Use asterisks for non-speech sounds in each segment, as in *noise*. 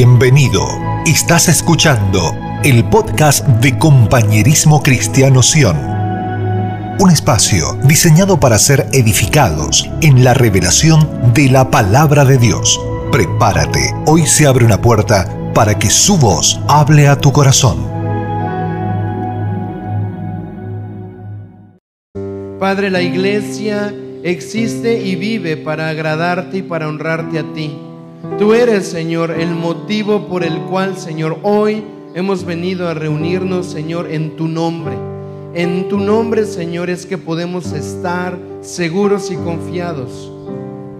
Bienvenido. Estás escuchando el podcast de Compañerismo Cristiano Sion. Un espacio diseñado para ser edificados en la revelación de la palabra de Dios. Prepárate, hoy se abre una puerta para que su voz hable a tu corazón. Padre, la iglesia existe y vive para agradarte y para honrarte a ti. Tú eres, Señor, el motivo por el cual, Señor, hoy hemos venido a reunirnos, Señor, en tu nombre. En tu nombre, Señor, es que podemos estar seguros y confiados.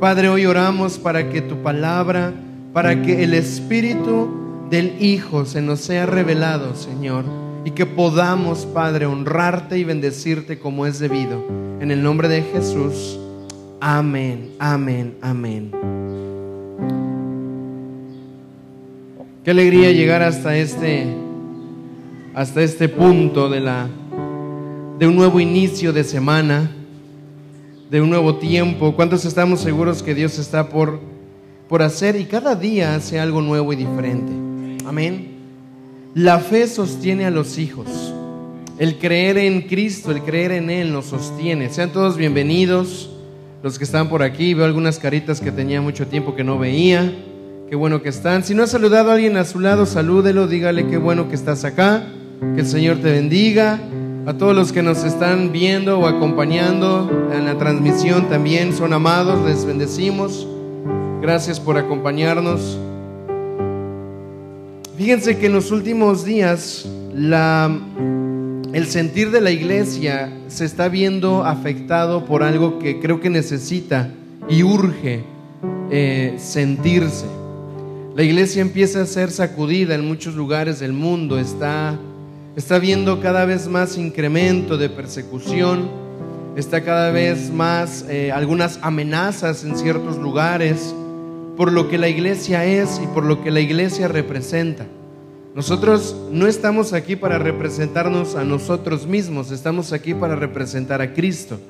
Padre, hoy oramos para que tu palabra, para que el Espíritu del Hijo se nos sea revelado, Señor, y que podamos, Padre, honrarte y bendecirte como es debido. En el nombre de Jesús. Amén, amén, amén. Qué alegría llegar hasta este hasta este punto de la de un nuevo inicio de semana, de un nuevo tiempo. ¿Cuántos estamos seguros que Dios está por por hacer y cada día hace algo nuevo y diferente? Amén. La fe sostiene a los hijos. El creer en Cristo, el creer en Él nos sostiene. Sean todos bienvenidos. Los que están por aquí, veo algunas caritas que tenía mucho tiempo que no veía. Qué bueno que están. Si no ha saludado a alguien a su lado, salúdelo, dígale qué bueno que estás acá. Que el Señor te bendiga. A todos los que nos están viendo o acompañando en la transmisión también son amados, les bendecimos. Gracias por acompañarnos. Fíjense que en los últimos días el sentir de la iglesia se está viendo afectado por algo que creo que necesita y urge eh, sentirse. La iglesia empieza a ser sacudida en muchos lugares del mundo, está, está viendo cada vez más incremento de persecución, está cada vez más eh, algunas amenazas en ciertos lugares por lo que la iglesia es y por lo que la iglesia representa. Nosotros no estamos aquí para representarnos a nosotros mismos, estamos aquí para representar a Cristo.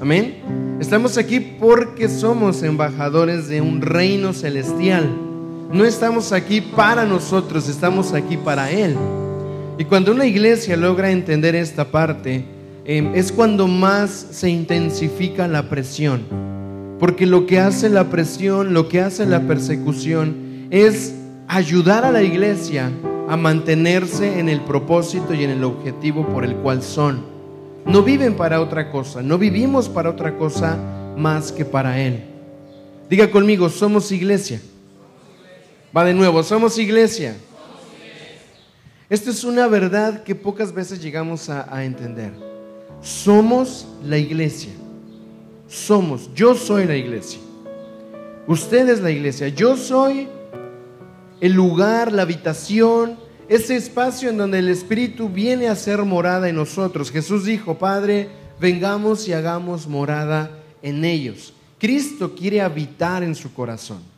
Amén. Estamos aquí porque somos embajadores de un reino celestial. No estamos aquí para nosotros, estamos aquí para Él. Y cuando una iglesia logra entender esta parte, eh, es cuando más se intensifica la presión. Porque lo que hace la presión, lo que hace la persecución, es ayudar a la iglesia a mantenerse en el propósito y en el objetivo por el cual son. No viven para otra cosa, no vivimos para otra cosa más que para Él. Diga conmigo, somos iglesia. Va de nuevo, somos iglesia. Esta es una verdad que pocas veces llegamos a, a entender. Somos la iglesia. Somos, yo soy la iglesia. Usted es la iglesia. Yo soy el lugar, la habitación, ese espacio en donde el Espíritu viene a ser morada en nosotros. Jesús dijo, Padre, vengamos y hagamos morada en ellos. Cristo quiere habitar en su corazón.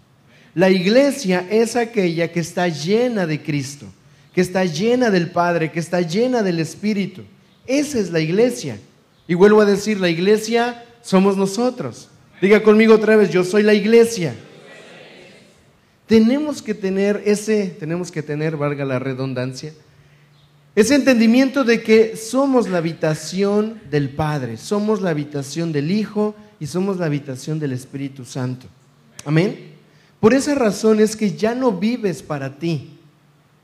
La iglesia es aquella que está llena de Cristo, que está llena del Padre, que está llena del Espíritu. Esa es la iglesia. Y vuelvo a decir, la iglesia somos nosotros. Diga conmigo otra vez, yo soy la iglesia. Tenemos que tener ese, tenemos que tener, valga la redundancia, ese entendimiento de que somos la habitación del Padre, somos la habitación del Hijo y somos la habitación del Espíritu Santo. Amén. Por esa razón es que ya no vives para ti.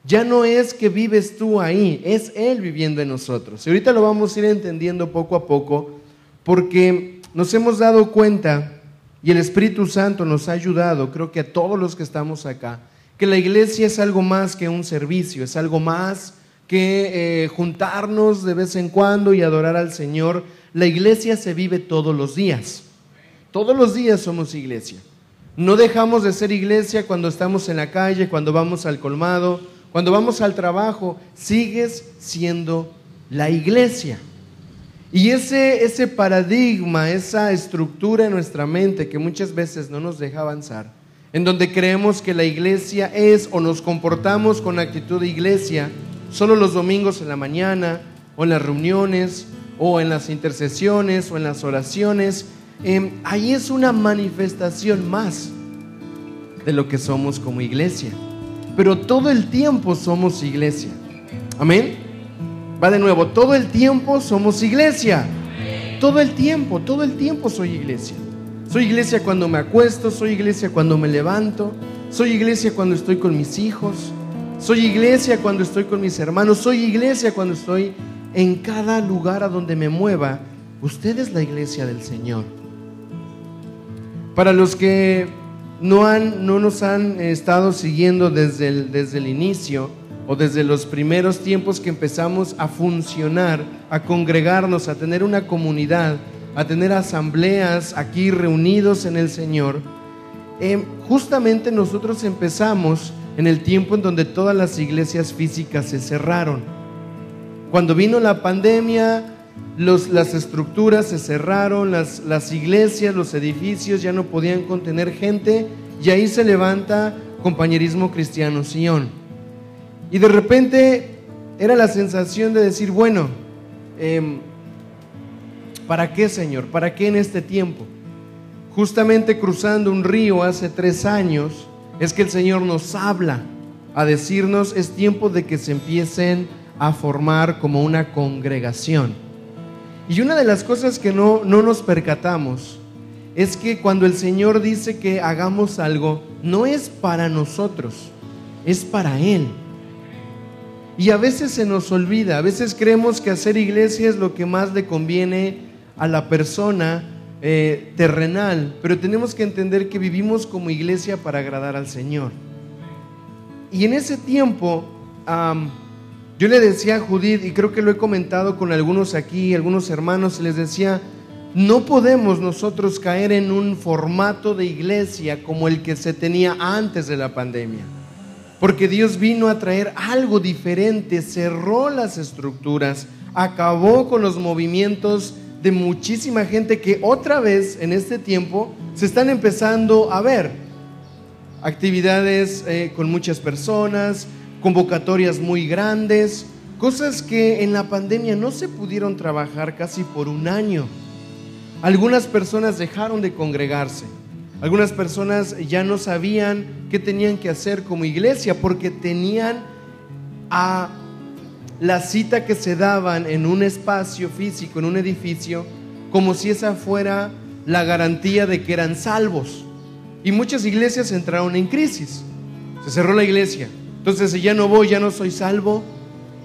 Ya no es que vives tú ahí, es Él viviendo en nosotros. Y ahorita lo vamos a ir entendiendo poco a poco porque nos hemos dado cuenta y el Espíritu Santo nos ha ayudado, creo que a todos los que estamos acá, que la iglesia es algo más que un servicio, es algo más que eh, juntarnos de vez en cuando y adorar al Señor. La iglesia se vive todos los días. Todos los días somos iglesia. No dejamos de ser iglesia cuando estamos en la calle, cuando vamos al colmado, cuando vamos al trabajo. Sigues siendo la iglesia. Y ese, ese paradigma, esa estructura en nuestra mente que muchas veces no nos deja avanzar, en donde creemos que la iglesia es o nos comportamos con actitud de iglesia solo los domingos en la mañana o en las reuniones o en las intercesiones o en las oraciones, eh, ahí es una manifestación más de lo que somos como iglesia. pero todo el tiempo somos iglesia. Amén. Va de nuevo, todo el tiempo somos iglesia. Todo el tiempo, todo el tiempo soy iglesia. Soy iglesia cuando me acuesto, soy iglesia cuando me levanto, soy iglesia cuando estoy con mis hijos, soy iglesia cuando estoy con mis hermanos, soy iglesia cuando estoy en cada lugar a donde me mueva. Usted es la iglesia del Señor. Para los que no, han, no nos han estado siguiendo desde el, desde el inicio o desde los primeros tiempos que empezamos a funcionar, a congregarnos, a tener una comunidad, a tener asambleas aquí reunidos en el Señor, eh, justamente nosotros empezamos en el tiempo en donde todas las iglesias físicas se cerraron. Cuando vino la pandemia, las estructuras se cerraron, las, las iglesias, los edificios ya no podían contener gente y ahí se levanta compañerismo cristiano Sion. Y de repente era la sensación de decir, bueno, em, ¿para qué Señor? ¿Para qué en este tiempo? Justamente cruzando un río hace tres años, es que el Señor nos habla a decirnos es tiempo de que se empiecen a formar como una congregación. Y una de las cosas que no, no nos percatamos es que cuando el Señor dice que hagamos algo, no es para nosotros, es para Él. Y a veces se nos olvida, a veces creemos que hacer iglesia es lo que más le conviene a la persona eh, terrenal, pero tenemos que entender que vivimos como iglesia para agradar al Señor. Y en ese tiempo, yo le decía a Judith, y creo que lo he comentado con algunos aquí, algunos hermanos, les decía, no podemos nosotros caer en un formato de iglesia como el que se tenía antes de la pandemia. Porque Dios vino a traer algo diferente, cerró las estructuras, acabó con los movimientos de muchísima gente que otra vez en este tiempo se están empezando a ver. Actividades eh, con muchas personas, convocatorias muy grandes, cosas que en la pandemia no se pudieron trabajar casi por un año. Algunas personas dejaron de congregarse. Algunas personas ya no sabían qué tenían que hacer como iglesia porque tenían a la cita que se daban en un espacio físico, en un edificio, como si esa fuera la garantía de que eran salvos. Y muchas iglesias entraron en crisis. Se cerró la iglesia. Entonces, si ya no voy, ya no soy salvo.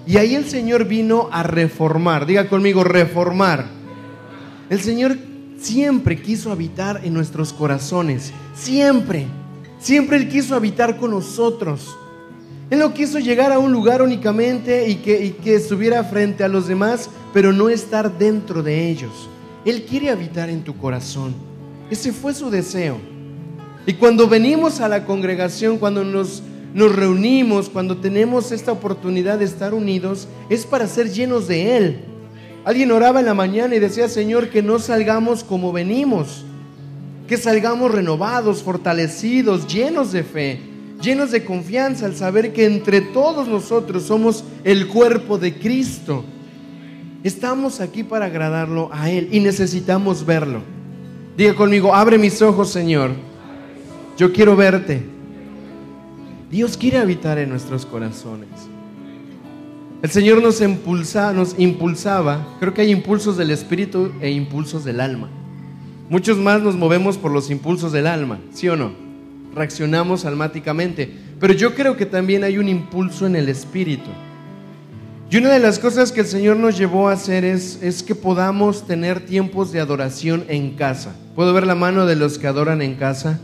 Y ahí el Señor vino a reformar. Diga conmigo, reformar. El Señor siempre quiso habitar en nuestros corazones. Siempre. Siempre Él quiso habitar con nosotros. Él no quiso llegar a un lugar únicamente y que, que estuviera frente a los demás, pero no estar dentro de ellos. Él quiere habitar en tu corazón. Ese fue su deseo. Y cuando venimos a la congregación, cuando nos, nos reunimos, cuando tenemos esta oportunidad de estar unidos, es para ser llenos de Él. Alguien oraba en la mañana y decía, Señor, que no salgamos como venimos, que salgamos renovados, fortalecidos, llenos de fe, llenos de confianza al saber que entre todos nosotros somos el cuerpo de Cristo. Estamos aquí para agradarlo a Él y necesitamos verlo. Diga conmigo, abre mis ojos, Señor. Yo quiero verte. Dios quiere habitar en nuestros corazones. El Señor nos, impulsa, nos impulsaba, creo que hay impulsos del espíritu e impulsos del alma. Muchos más nos movemos por los impulsos del alma, ¿sí o no? Reaccionamos almáticamente, pero yo creo que también hay un impulso en el espíritu. Y una de las cosas que el Señor nos llevó a hacer es, es que podamos tener tiempos de adoración en casa. ¿Puedo ver la mano de los que adoran en casa?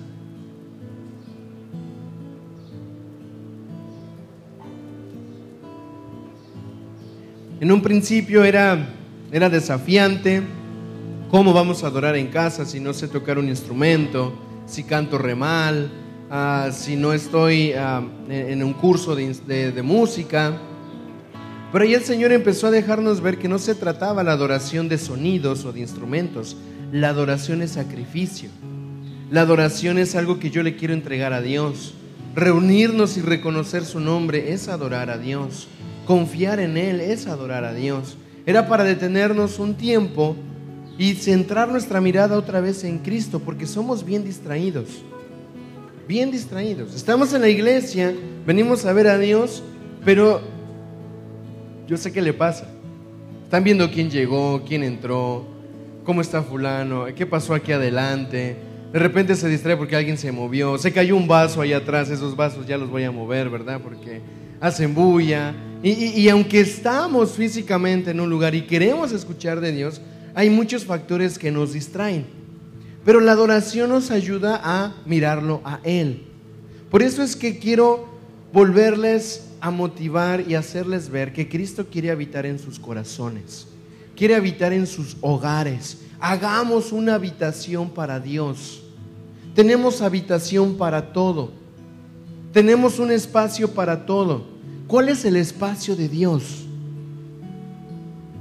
En un principio era, era desafiante. ¿Cómo vamos a adorar en casa si no sé tocar un instrumento? Si canto re mal, ah, si no estoy ah, en un curso de, música. Pero ahí el Señor empezó a dejarnos ver que no se trataba la adoración de sonidos o de instrumentos. La adoración es sacrificio. La adoración es algo que yo le quiero entregar a Dios. Reunirnos y reconocer su nombre es adorar a Dios. Confiar en Él es adorar a Dios. Era para detenernos un tiempo y centrar nuestra mirada otra vez en Cristo, porque somos bien distraídos. bien distraídos. Estamos en la iglesia, venimos a ver a Dios, pero yo sé qué le pasa. Están viendo quién llegó, quién entró, cómo está fulano, qué pasó aquí adelante. De repente se distrae porque alguien se movió, se cayó un vaso ahí atrás, esos vasos ya los voy a mover, ¿verdad? Porque hacen bulla. Y, y aunque estamos físicamente en un lugar y queremos escuchar de Dios, hay muchos factores que nos distraen. Pero la adoración nos ayuda a mirarlo a Él. Por eso es que quiero volverles a motivar y hacerles ver que Cristo quiere habitar en sus corazones, quiere habitar en sus hogares. Hagamos una habitación para Dios. Tenemos habitación para todo. Tenemos un espacio para todo. ¿Cuál es el espacio de Dios?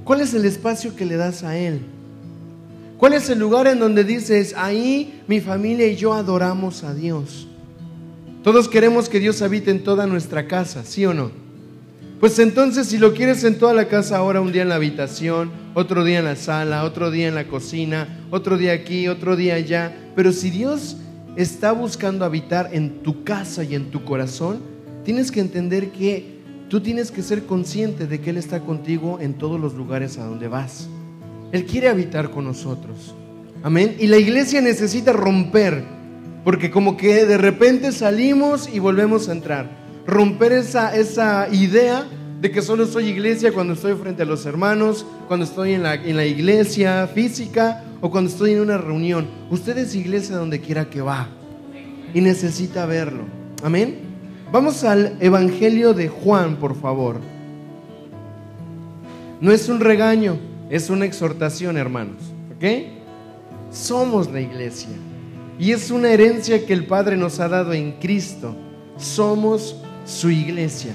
¿Cuál es el espacio que le das a Él? ¿Cuál es el lugar en donde dices, ahí mi familia y yo adoramos a Dios? Todos queremos que Dios habite en toda nuestra casa, ¿sí o no? Pues entonces si lo quieres en toda la casa ahora, un día en la habitación, otro día en la sala, otro día en la cocina, otro día aquí, otro día allá, pero si Dios está buscando habitar en tu casa y en tu corazón, tienes que entender que tú tienes que ser consciente de que Él está contigo en todos los lugares a donde vas. Él quiere habitar con nosotros. Amén. Y la iglesia necesita romper, porque como que de repente salimos y volvemos a entrar. Romper esa, esa idea de que solo soy iglesia cuando estoy frente a los hermanos, cuando estoy en la, en la iglesia física o cuando estoy en una reunión. Usted es iglesia donde quiera que va y necesita verlo. Amén. Vamos al Evangelio de Juan, por favor. No es un regaño es una exhortación, hermanos. ¿Ok? Somos la iglesia. Y es una herencia que el Padre nos ha dado en Cristo. Somos su iglesia.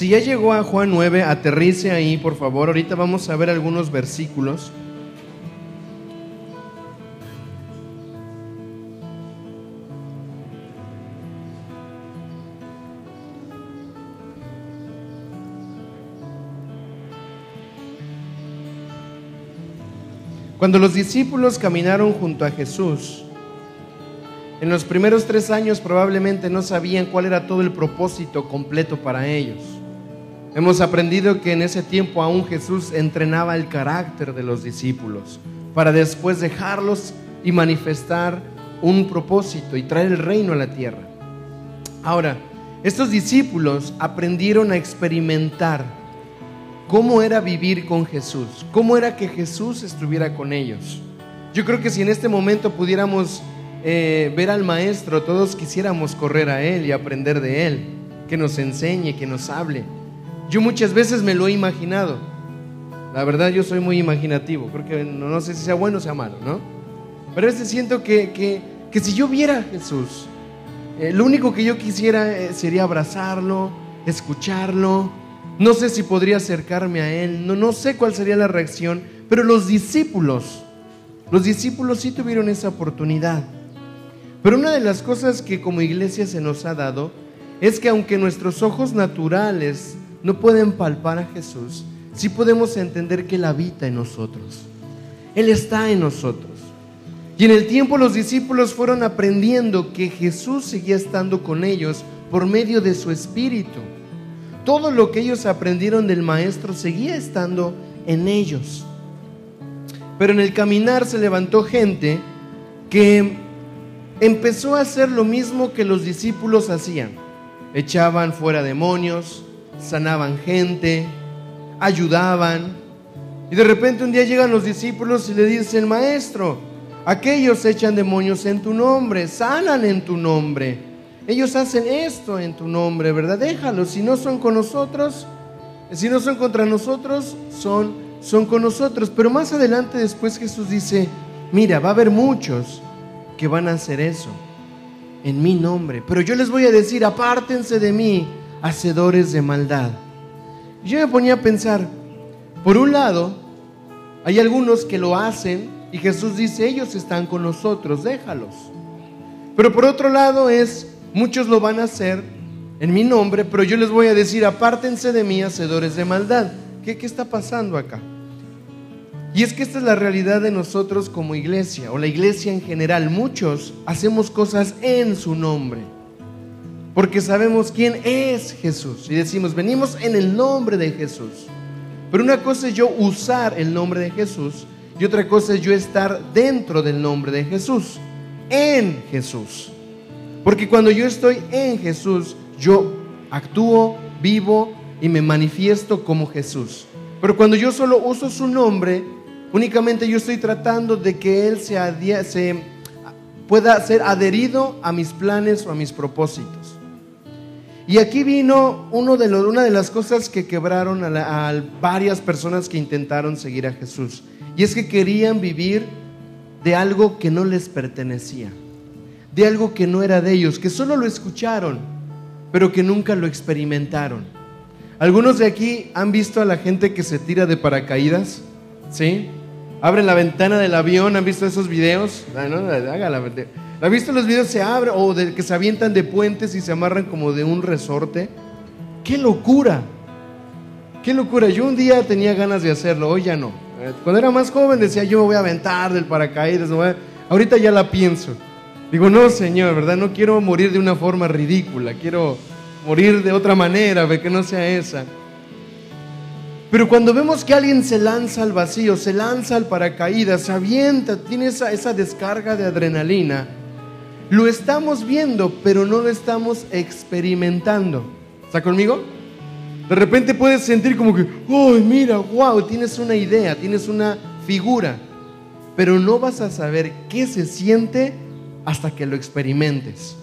Si ya llegó a Juan 9, aterrice ahí, por favor. Ahorita vamos a ver algunos versículos. Cuando los discípulos caminaron junto a Jesús, en los primeros tres años probablemente no sabían cuál era todo el propósito completo para ellos. Hemos aprendido que en ese tiempo aún Jesús entrenaba el carácter de los discípulos para después dejarlos y manifestar un propósito y traer el reino a la tierra. Ahora, estos discípulos aprendieron a experimentar cómo era vivir con Jesús, cómo era que Jesús estuviera con ellos. Yo creo que si en este momento pudiéramos eh, ver al Maestro, todos quisiéramos correr a Él y aprender de Él, que nos enseñe, que nos hable. Yo muchas veces me lo he imaginado. La verdad yo soy muy imaginativo, creo que no, sé si sea bueno o sea malo, ¿no? Pero a veces siento que, que, si yo viera a Jesús, eh, lo único que yo quisiera eh, sería abrazarlo, escucharlo, no sé si podría acercarme a Él, no, no sé cuál sería la reacción, pero los discípulos, los discípulos sí tuvieron esa oportunidad. Pero una de las cosas que como iglesia se nos ha dado es que aunque nuestros ojos naturales no pueden palpar a Jesús, sí podemos entender que Él habita en nosotros. Él está en nosotros. Y en el tiempo los discípulos fueron aprendiendo que Jesús seguía estando con ellos por medio de su Espíritu todo lo que ellos aprendieron del maestro seguía estando en ellos. Pero en el caminar se levantó gente que empezó a hacer lo mismo que los discípulos hacían. Echaban fuera demonios, sanaban gente, ayudaban. Y de repente un día llegan los discípulos y le dicen, maestro, aquellos echan demonios en tu nombre, sanan en tu nombre. Ellos hacen esto en tu nombre, ¿verdad? Déjalos. Si no son con nosotros, si no son contra nosotros, son, son con nosotros. Pero más adelante después Jesús dice, mira, va a haber muchos que van a hacer eso en mi nombre. Pero yo les voy a decir, apártense de mí, hacedores de maldad. Yo me ponía a pensar, por un lado, hay algunos que lo hacen y Jesús dice, ellos están con nosotros, déjalos. Pero por otro lado es, Muchos lo van a hacer en mi nombre, pero yo les voy a decir, apártense de mí, hacedores de maldad. ¿Qué, qué está pasando acá? Y es que esta es la realidad de nosotros como iglesia, o la iglesia en general. Muchos hacemos cosas en su nombre, porque sabemos quién es Jesús. Y decimos, venimos en el nombre de Jesús. Pero una cosa es yo usar el nombre de Jesús y otra cosa es yo estar dentro del nombre de Jesús, en Jesús. Porque cuando yo estoy en Jesús, yo actúo, vivo y me manifiesto como Jesús. Pero cuando yo solo uso su nombre, únicamente yo estoy tratando de que Él se, pueda ser adherido a mis planes o a mis propósitos. Y aquí vino uno de una de las cosas que quebraron a, a varias personas que intentaron seguir a Jesús. Y es que querían vivir de algo que no les pertenecía, de algo que no era de ellos, que solo lo escucharon, pero que nunca lo experimentaron. Algunos de aquí han visto a la gente que se tira de paracaídas, ¿sí? Abren la ventana del avión, ¿han visto esos videos? Ah, no, ¿Han visto los videos? Se abre o de que se avientan de puentes y se amarran como de un resorte. ¡Qué locura! ¡Qué locura! Yo un día tenía ganas de hacerlo, hoy ya no. Cuando era más joven decía yo voy a aventar del paracaídas. Ahorita ya la pienso. Digo, no, Señor, ¿verdad? No quiero morir de una forma ridícula. Quiero morir de otra manera, que no sea esa. Pero cuando vemos que alguien se lanza al vacío, se lanza al paracaídas, se avienta, tiene esa, esa descarga de adrenalina, lo estamos viendo, pero no lo estamos experimentando. ¿Está conmigo? De repente puedes sentir como que, ¡oh, mira, wow! Tienes una idea, tienes una figura, pero no vas a saber qué se siente hasta que lo experimentes.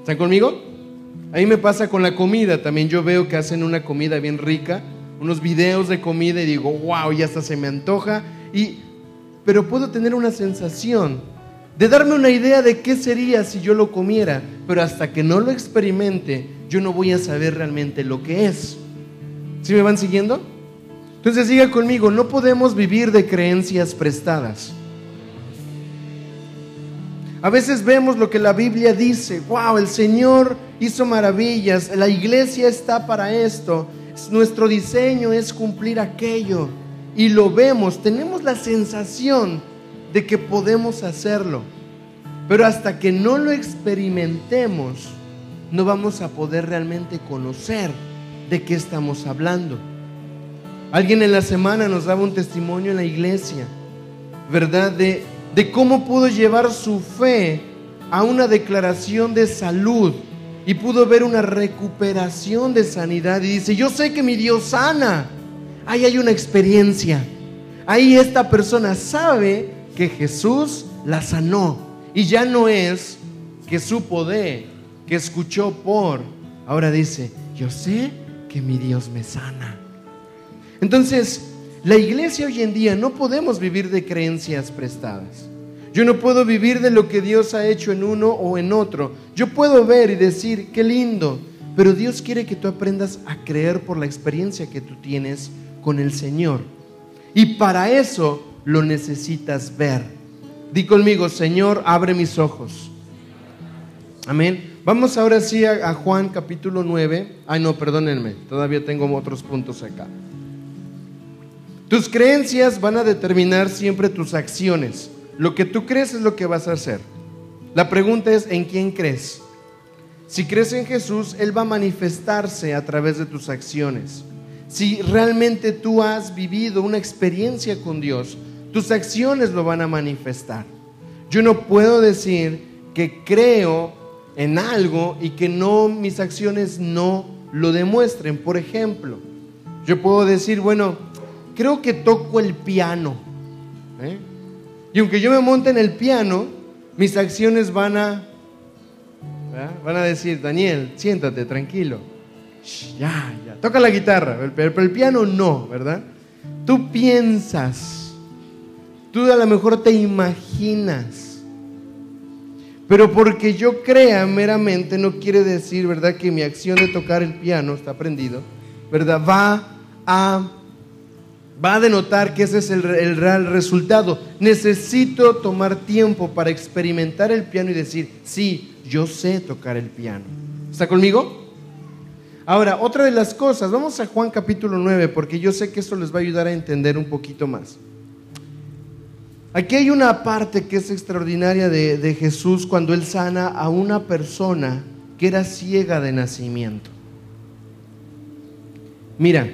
¿Están conmigo? A mí me pasa con la comida, también yo veo que hacen una comida bien rica, unos videos de comida y digo, wow, ya hasta se me antoja, y, pero puedo tener una sensación de darme una idea de qué sería si yo lo comiera, pero hasta que no lo experimente, yo no voy a saber realmente lo que es. ¿Sí me van siguiendo? Entonces siga conmigo, no podemos vivir de creencias prestadas. A veces vemos lo que la Biblia dice, wow, el Señor hizo maravillas, la iglesia está para esto, nuestro diseño es cumplir aquello. Y lo vemos, tenemos la sensación de que podemos hacerlo. Pero hasta que no lo experimentemos, no vamos a poder realmente conocer de qué estamos hablando. Alguien en la semana nos daba un testimonio en la iglesia, ¿verdad? De, de cómo pudo llevar su fe a una declaración de salud y pudo ver una recuperación de sanidad. Y dice, yo sé que mi Dios sana. Ahí hay una experiencia. Ahí esta persona sabe que Jesús la sanó. Y ya no es que supo de, que escuchó por. Ahora dice, yo sé que mi Dios me sana. Entonces, la iglesia hoy en día no podemos vivir de creencias prestadas. Yo no puedo vivir de lo que Dios ha hecho en uno o en otro. Yo puedo ver y decir, qué lindo, pero Dios quiere que tú aprendas a creer por la experiencia que tú tienes con el Señor. Y para eso lo necesitas ver. Di conmigo, Señor, abre mis ojos. Amén. Vamos ahora sí a, Juan capítulo 9. Ay, no, perdónenme, todavía tengo otros puntos acá. Tus creencias van a determinar siempre tus acciones. Lo que tú crees es lo que vas a hacer. La pregunta es, ¿en quién crees? Si crees en Jesús, Él va a manifestarse a través de tus acciones. Si realmente tú has vivido una experiencia con Dios, tus acciones lo van a manifestar. Yo no puedo decir que creo en algo y que no mis acciones no lo demuestren. Por ejemplo, yo puedo decir, bueno, creo que toco el piano. ¿eh? Y aunque yo me monte en el piano, mis acciones van a van a decir, Daniel, siéntate, tranquilo. ya, ya, toca la guitarra, pero el piano no, ¿verdad? Tú piensas, tú a lo mejor te imaginas pero porque yo crea meramente no quiere decir, ¿verdad?, que mi acción de tocar el piano, está aprendido, ¿verdad?, va a, va a denotar que ese es el, el real resultado. Necesito tomar tiempo para experimentar el piano y decir, sí, yo sé tocar el piano. ¿Está conmigo? Ahora, otra de las cosas, vamos a Juan capítulo 9, porque yo sé que esto les va a ayudar a entender un poquito más. Aquí hay una parte que es extraordinaria de, de Jesús cuando Él sana a una persona que era ciega de nacimiento. Mira,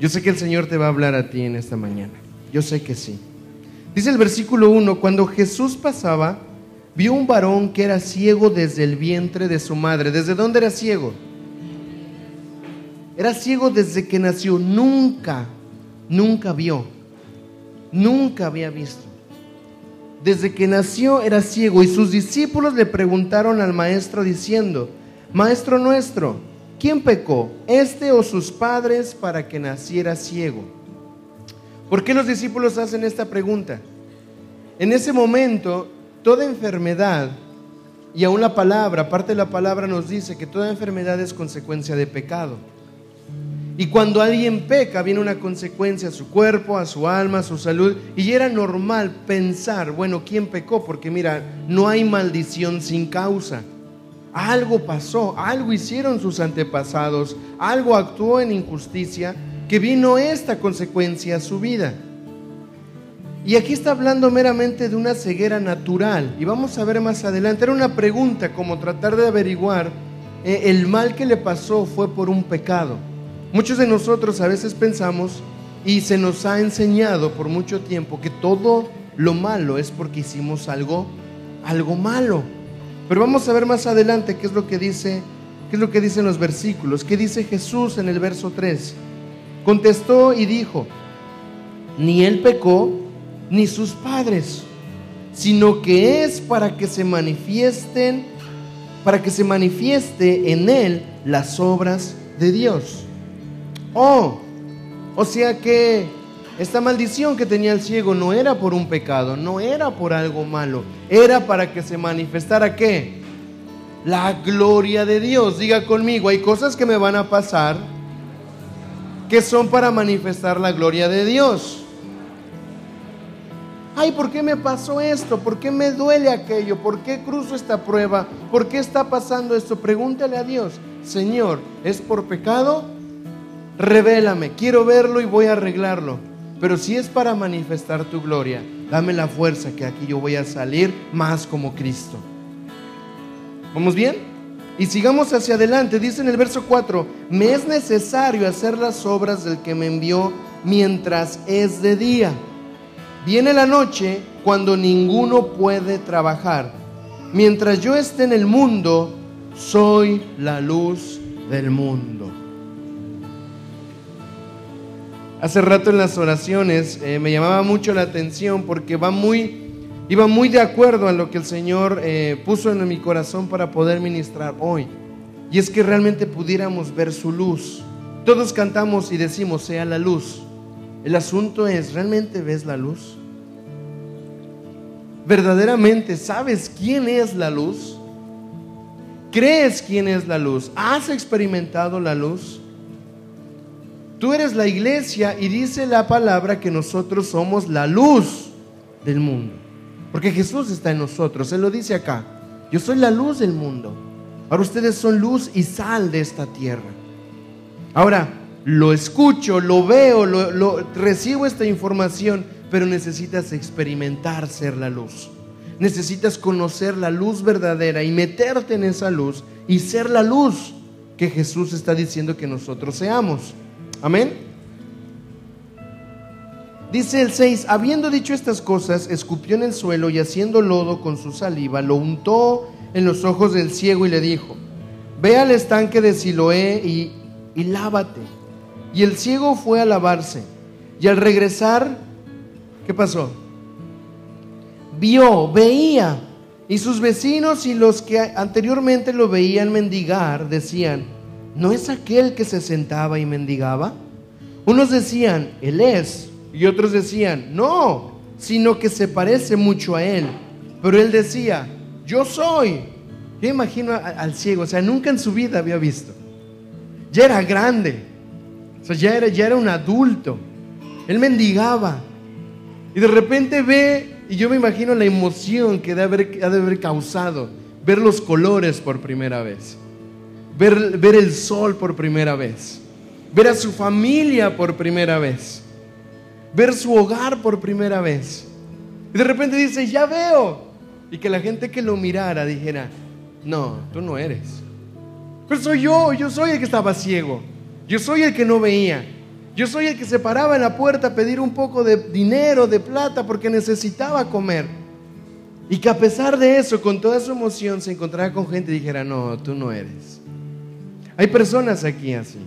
yo sé que el Señor te va a hablar a ti en esta mañana. Yo sé que sí. Dice el versículo 1, cuando Jesús pasaba, vio un varón que era ciego desde el vientre de su madre. ¿Desde dónde era ciego? Era ciego desde que nació. Nunca, nunca vio. Nunca había visto. Desde que nació era ciego y sus discípulos le preguntaron al maestro diciendo, Maestro nuestro, ¿quién pecó, este o sus padres, para que naciera ciego? ¿Por qué los discípulos hacen esta pregunta? En ese momento, toda enfermedad, y aún la palabra, parte de la palabra nos dice que toda enfermedad es consecuencia de pecado. Y cuando alguien peca, viene una consecuencia a su cuerpo, a su alma, a su salud. Y era normal pensar, bueno, ¿quién pecó? Porque mira, no hay maldición sin causa. Algo pasó, algo hicieron sus antepasados, algo actuó en injusticia que vino esta consecuencia a su vida. Y aquí está hablando meramente de una ceguera natural. Y vamos a ver más adelante. Era una pregunta como tratar de averiguar eh, el mal que le pasó fue por un pecado. Muchos de nosotros a veces pensamos y se nos ha enseñado por mucho tiempo que todo lo malo es porque hicimos algo, algo malo. Pero vamos a ver más adelante qué es lo que dice, qué es lo que dicen los versículos. ¿Qué dice Jesús en el verso 3? Contestó y dijo, ni él pecó, ni sus padres, sino que es para que se manifiesten, para que se manifieste en él las obras de Dios. Oh, o sea que esta maldición que tenía el ciego no era por un pecado, no era por algo malo, era para que se manifestara qué? La gloria de Dios. Diga conmigo, hay cosas que me van a pasar que son para manifestar la gloria de Dios. Ay, ¿por qué me pasó esto? ¿Por qué me duele aquello? ¿Por qué cruzo esta prueba? ¿Por qué está pasando esto? Pregúntale a Dios, Señor, ¿es por pecado? Revélame, quiero verlo y voy a arreglarlo. Pero si es para manifestar tu gloria, dame la fuerza que aquí yo voy a salir más como Cristo. ¿Vamos bien? Y sigamos hacia adelante. Dice en el verso 4, me es necesario hacer las obras del que me envió mientras es de día. Viene la noche cuando ninguno puede trabajar. Mientras yo esté en el mundo, soy la luz del mundo. Hace rato en las oraciones eh, me llamaba mucho la atención porque Iba muy de acuerdo a lo que el Señor eh, puso en mi corazón para poder ministrar hoy. Y es que realmente pudiéramos ver su luz. Todos cantamos y decimos, sea la luz. El asunto es, ¿realmente ves la luz? ¿Verdaderamente sabes quién es la luz? ¿Crees quién es la luz? ¿Has experimentado la luz? Tú eres la iglesia y dice la palabra que nosotros somos la luz del mundo. Porque Jesús está en nosotros. Él lo dice acá. Yo soy la luz del mundo. Ahora ustedes son luz y sal de esta tierra. Ahora, lo escucho, lo veo, lo, recibo esta información, pero necesitas experimentar ser la luz. Necesitas conocer la luz verdadera y meterte en esa luz y ser la luz que Jesús está diciendo que nosotros seamos. Amén. Dice el 6, habiendo dicho estas cosas, escupió en el suelo y haciendo lodo con su saliva, lo untó en los ojos del ciego y le dijo, ve al estanque de Siloé y, y lávate. Y el ciego fue a lavarse. Y al regresar, ¿qué pasó? Vio, veía. Y sus vecinos y los que anteriormente lo veían mendigar decían, ¿no es aquel que se sentaba y mendigaba? Unos decían, Él es. Y otros decían, no, sino que se parece mucho a él. Pero él decía, yo soy. Yo imagino al ciego, o sea, nunca en su vida había visto. Ya era grande, o sea, ya era, ya era un adulto. Él mendigaba. Y de repente ve, y yo me imagino la emoción que ha de haber causado ver los colores por primera vez. Ver, el sol por primera vez, ver a su familia por primera vez, ver su hogar por primera vez. Y de repente dice, ya veo. Y que la gente que lo mirara dijera, no, tú no eres. Pero soy yo, yo soy el que estaba ciego. Yo soy el que no veía. Yo soy el que se paraba en la puerta a pedir un poco de dinero, de plata, porque necesitaba comer. Y que a pesar de eso, con toda su emoción, se encontrara con gente y dijera, no, tú no eres. Hay personas aquí así,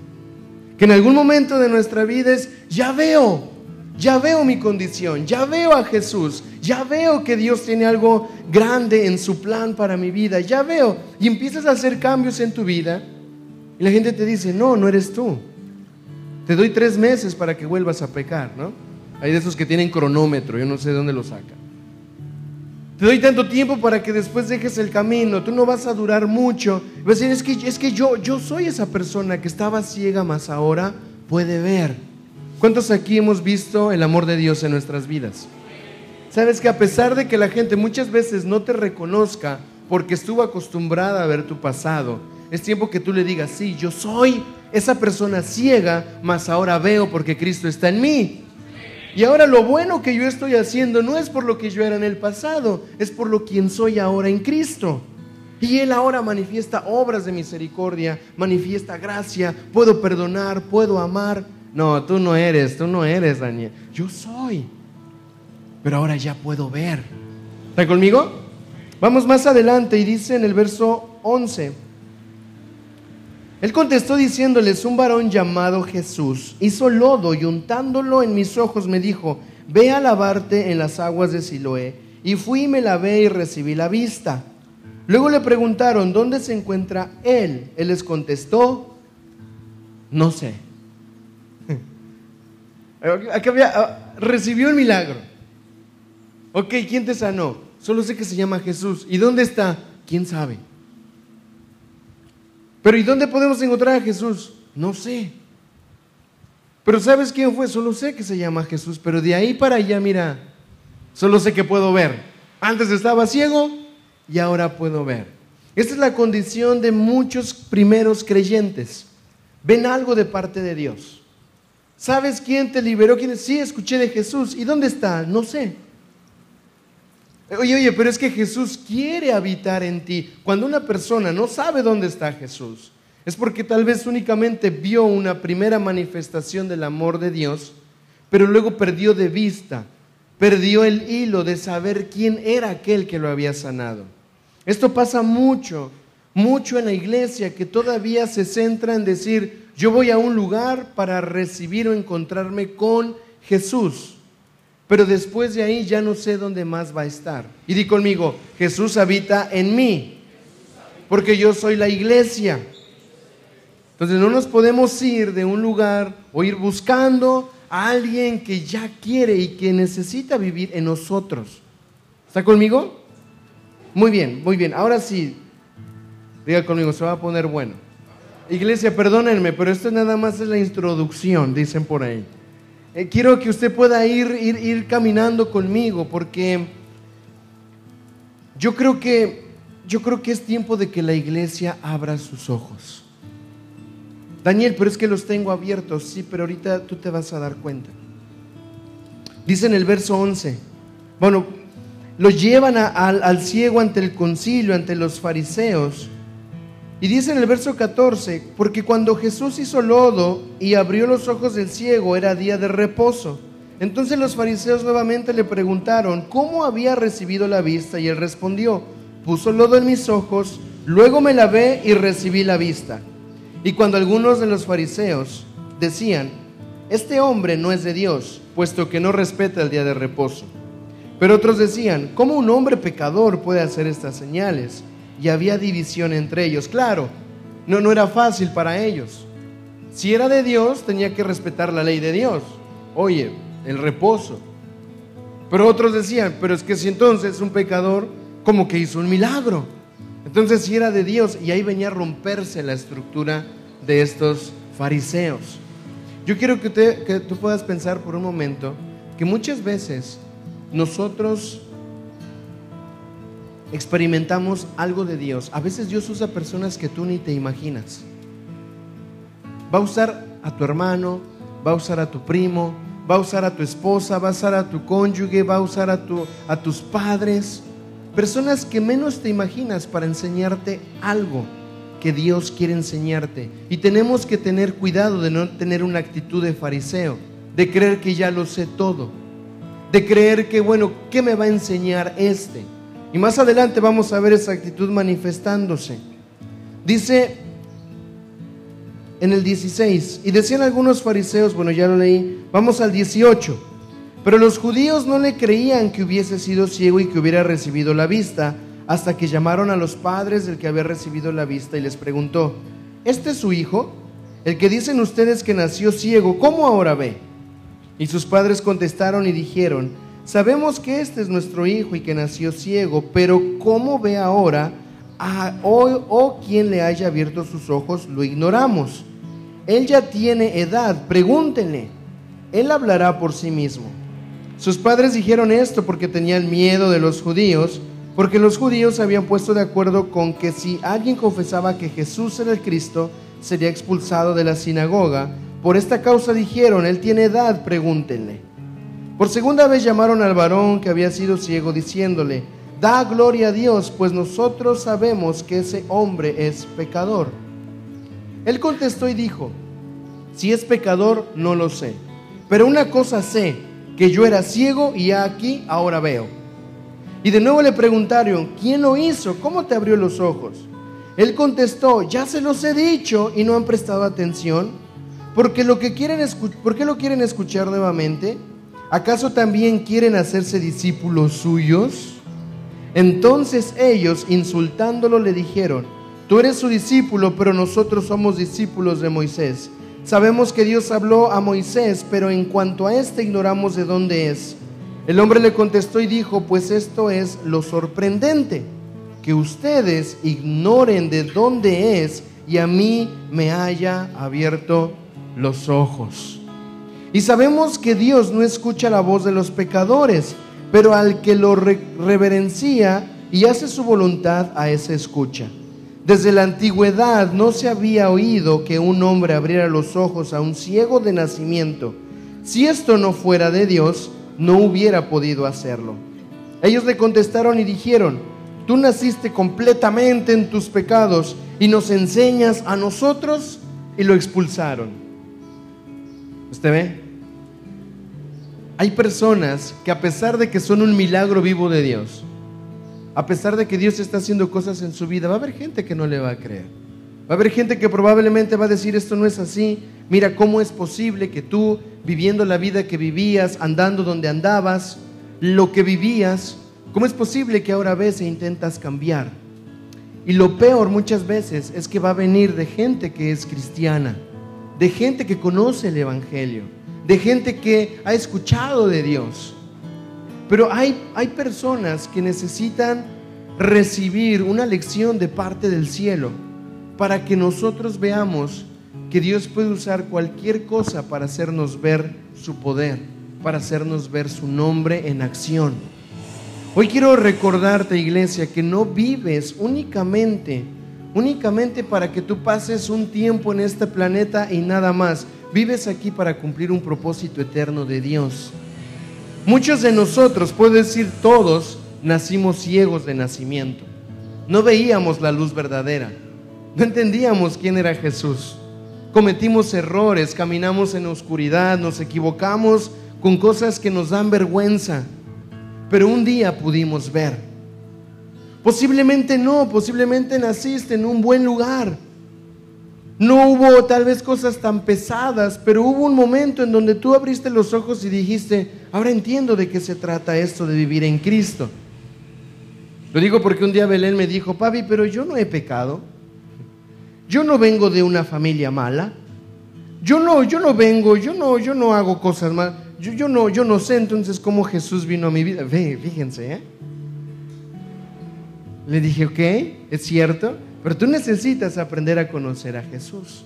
que en algún momento de nuestra vida es, ya veo, ya veo mi condición, ya veo a Jesús, ya veo que Dios tiene algo grande en su plan para mi vida, ya veo. Y empiezas a hacer cambios en tu vida y la gente te dice, no, no eres tú. Te doy tres meses para que vuelvas a pecar, ¿no? Hay de esos que tienen cronómetro, yo no sé de dónde lo sacan. Te doy tanto tiempo para que después dejes el camino, tú no vas a durar mucho. Vas a decir, es que, es que yo, yo soy esa persona que estaba ciega, más ahora puede ver. ¿Cuántos aquí hemos visto el amor de Dios en nuestras vidas? Sabes que a pesar de que la gente muchas veces no te reconozca porque estuvo acostumbrada a ver tu pasado, es tiempo que tú le digas, sí, yo soy esa persona ciega, mas ahora veo porque Cristo está en mí. Y ahora lo bueno que yo estoy haciendo no es por lo que yo era en el pasado, es por lo quien soy ahora en Cristo. Y Él ahora manifiesta obras de misericordia, manifiesta gracia, puedo perdonar, puedo amar. No, tú no eres, tú no eres, Daniel. Yo soy. Pero ahora ya puedo ver. ¿Está conmigo? Vamos más adelante y dice en el verso 11. Él contestó diciéndoles, un varón llamado Jesús hizo lodo y untándolo en mis ojos me dijo, ve a lavarte en las aguas de Siloé. Y fui y me lavé y recibí la vista. Luego le preguntaron, ¿dónde se encuentra él? Él les contestó, no sé. *laughs* Ah, recibió el milagro. Ok, ¿quién te sanó? Solo sé que se llama Jesús. ¿Y dónde está? ¿Quién sabe? Pero ¿y dónde podemos encontrar a Jesús? No sé. Pero ¿sabes quién fue? Solo sé que se llama Jesús, pero de ahí para allá, mira, solo sé que puedo ver. Antes estaba ciego y ahora puedo ver. Esta es la condición de muchos primeros creyentes. Ven algo de parte de Dios. ¿Sabes quién te liberó? ¿Quién? Sí, escuché de Jesús. ¿Y dónde está? No sé. Oye, oye, pero es que Jesús quiere habitar en ti. Cuando una persona no sabe dónde está Jesús, es porque tal vez únicamente vio una primera manifestación del amor de Dios, pero luego perdió de vista, perdió el hilo de saber quién era aquel que lo había sanado. Esto pasa mucho, mucho en la iglesia que todavía se centra en decir, yo voy a un lugar para recibir o encontrarme con Jesús pero después de ahí ya no sé dónde más va a estar. Y di conmigo, Jesús habita en mí, porque yo soy la iglesia. Entonces no nos podemos ir de un lugar o ir buscando a alguien que ya quiere y que necesita vivir en nosotros. ¿Está conmigo? Muy bien, muy bien. Ahora sí, diga conmigo, se va a poner bueno. Iglesia, perdónenme, pero esto nada más es la introducción, dicen por ahí. Eh, quiero que usted pueda ir, ir, ir caminando conmigo porque yo creo que yo creo que es tiempo de que la iglesia abra sus ojos. Daniel, pero es que los tengo abiertos, sí, pero ahorita tú te vas a dar cuenta. Dice en el verso 11, bueno, lo llevan al ciego ante el concilio, ante los fariseos, y dice en el verso 14, porque cuando Jesús hizo lodo y abrió los ojos del ciego era día de reposo. Entonces los fariseos nuevamente le preguntaron cómo había recibido la vista y él respondió, puso lodo en mis ojos, luego me lavé y recibí la vista. Y cuando algunos de los fariseos decían, este hombre no es de Dios, puesto que no respeta el día de reposo. Pero otros decían, ¿cómo un hombre pecador puede hacer estas señales? Y había división entre ellos. Claro, no, no era fácil para ellos. Si era de Dios, tenía que respetar la ley de Dios. Oye, el reposo. Pero otros decían, pero es que si entonces un pecador como que hizo un milagro. Entonces si era de Dios y ahí venía a romperse la estructura de estos fariseos. Yo quiero que, que tú puedas pensar por un momento que muchas veces nosotros experimentamos algo de Dios. A veces Dios usa personas que tú ni te imaginas. Va a usar a tu hermano, va a usar a tu primo, va a usar a tu esposa, va a usar a tu cónyuge, va a usar a, tu, a tus padres. Personas que menos te imaginas para enseñarte algo que Dios quiere enseñarte. Y tenemos que tener cuidado de no tener una actitud de fariseo, de creer que ya lo sé todo, de creer que, bueno, ¿qué me va a enseñar este? Y más adelante vamos a ver esa actitud manifestándose. Dice en el 16, y decían algunos fariseos, bueno, ya lo leí, vamos al 18, pero los judíos no le creían que hubiese sido ciego y que hubiera recibido la vista, hasta que llamaron a los padres del que había recibido la vista y les preguntó, ¿este es su hijo? El que dicen ustedes que nació ciego, ¿cómo ahora ve? Y sus padres contestaron y dijeron, Sabemos que este es nuestro hijo y que nació ciego, pero ¿cómo ve ahora? Ah, o, quien le haya abierto sus ojos, lo ignoramos. Él ya tiene edad, pregúntenle. Él hablará por sí mismo. Sus padres dijeron esto porque tenían miedo de los judíos, porque los judíos se habían puesto de acuerdo con que si alguien confesaba que Jesús era el Cristo, sería expulsado de la sinagoga. Por esta causa dijeron, Él tiene edad, pregúntenle. Por segunda vez llamaron al varón que había sido ciego, diciéndole, da gloria a Dios, pues nosotros sabemos que ese hombre es pecador. Él contestó y dijo, si es pecador, no lo sé. Pero una cosa sé, que yo era ciego y aquí ahora veo. Y de nuevo le preguntaron, ¿quién lo hizo? ¿Cómo te abrió los ojos? Él contestó, ya se los he dicho y no han prestado atención. Porque lo que quieren ¿Por qué lo quieren escuchar nuevamente? ¿Acaso también quieren hacerse discípulos suyos? Entonces ellos, insultándolo, le dijeron, tú eres su discípulo, pero nosotros somos discípulos de Moisés. Sabemos que Dios habló a Moisés, pero en cuanto a este ignoramos de dónde es. El hombre le contestó y dijo, pues esto es lo sorprendente, que ustedes ignoren de dónde es y a mí me haya abierto los ojos. Y sabemos que Dios no escucha la voz de los pecadores, pero al que lo reverencia y hace su voluntad, a ese escucha. Desde la antigüedad no se había oído que un hombre abriera los ojos a un ciego de nacimiento. Si esto no fuera de Dios, no hubiera podido hacerlo. Ellos le contestaron y dijeron, tú naciste completamente en tus pecados y nos enseñas a nosotros y lo expulsaron. ¿Usted ve? Hay personas que a pesar de que son un milagro vivo de Dios, a pesar de que Dios está haciendo cosas en su vida, va a haber gente que no le va a creer. Va a haber gente que probablemente va a decir esto no es así. Mira cómo es posible que tú, viviendo la vida que vivías, andando donde andabas, lo que vivías, ¿cómo es posible que ahora ves e intentas cambiar? Y lo peor muchas veces es que va a venir de gente que es cristiana, de gente que conoce el Evangelio de gente que ha escuchado de Dios. Pero hay, hay personas que necesitan recibir una lección de parte del cielo para que nosotros veamos que Dios puede usar cualquier cosa para hacernos ver su poder, para hacernos ver su nombre en acción. Hoy quiero recordarte, iglesia, que no vives únicamente, únicamente para que tú pases un tiempo en este planeta y nada más. Vives aquí para cumplir un propósito eterno de Dios. Muchos de nosotros, puedo decir todos, nacimos ciegos de nacimiento. No veíamos la luz verdadera. No entendíamos quién era Jesús. Cometimos errores, caminamos en oscuridad, nos equivocamos con cosas que nos dan vergüenza. Pero un día pudimos ver. Posiblemente no, posiblemente naciste en un buen lugar no hubo tal vez cosas tan pesadas, pero hubo un momento en donde tú abriste los ojos y dijiste, ahora entiendo de qué se trata esto de vivir en Cristo. Lo digo porque un día Belén me dijo, papi, pero yo no he pecado. Yo no vengo de una familia mala. Yo no, yo no vengo, yo no, yo no hago cosas malas. Yo, no, yo no sé entonces cómo Jesús vino a mi vida. Ve, fíjense, ¿eh? Le dije, ok, es cierto. Pero tú necesitas aprender a conocer a Jesús.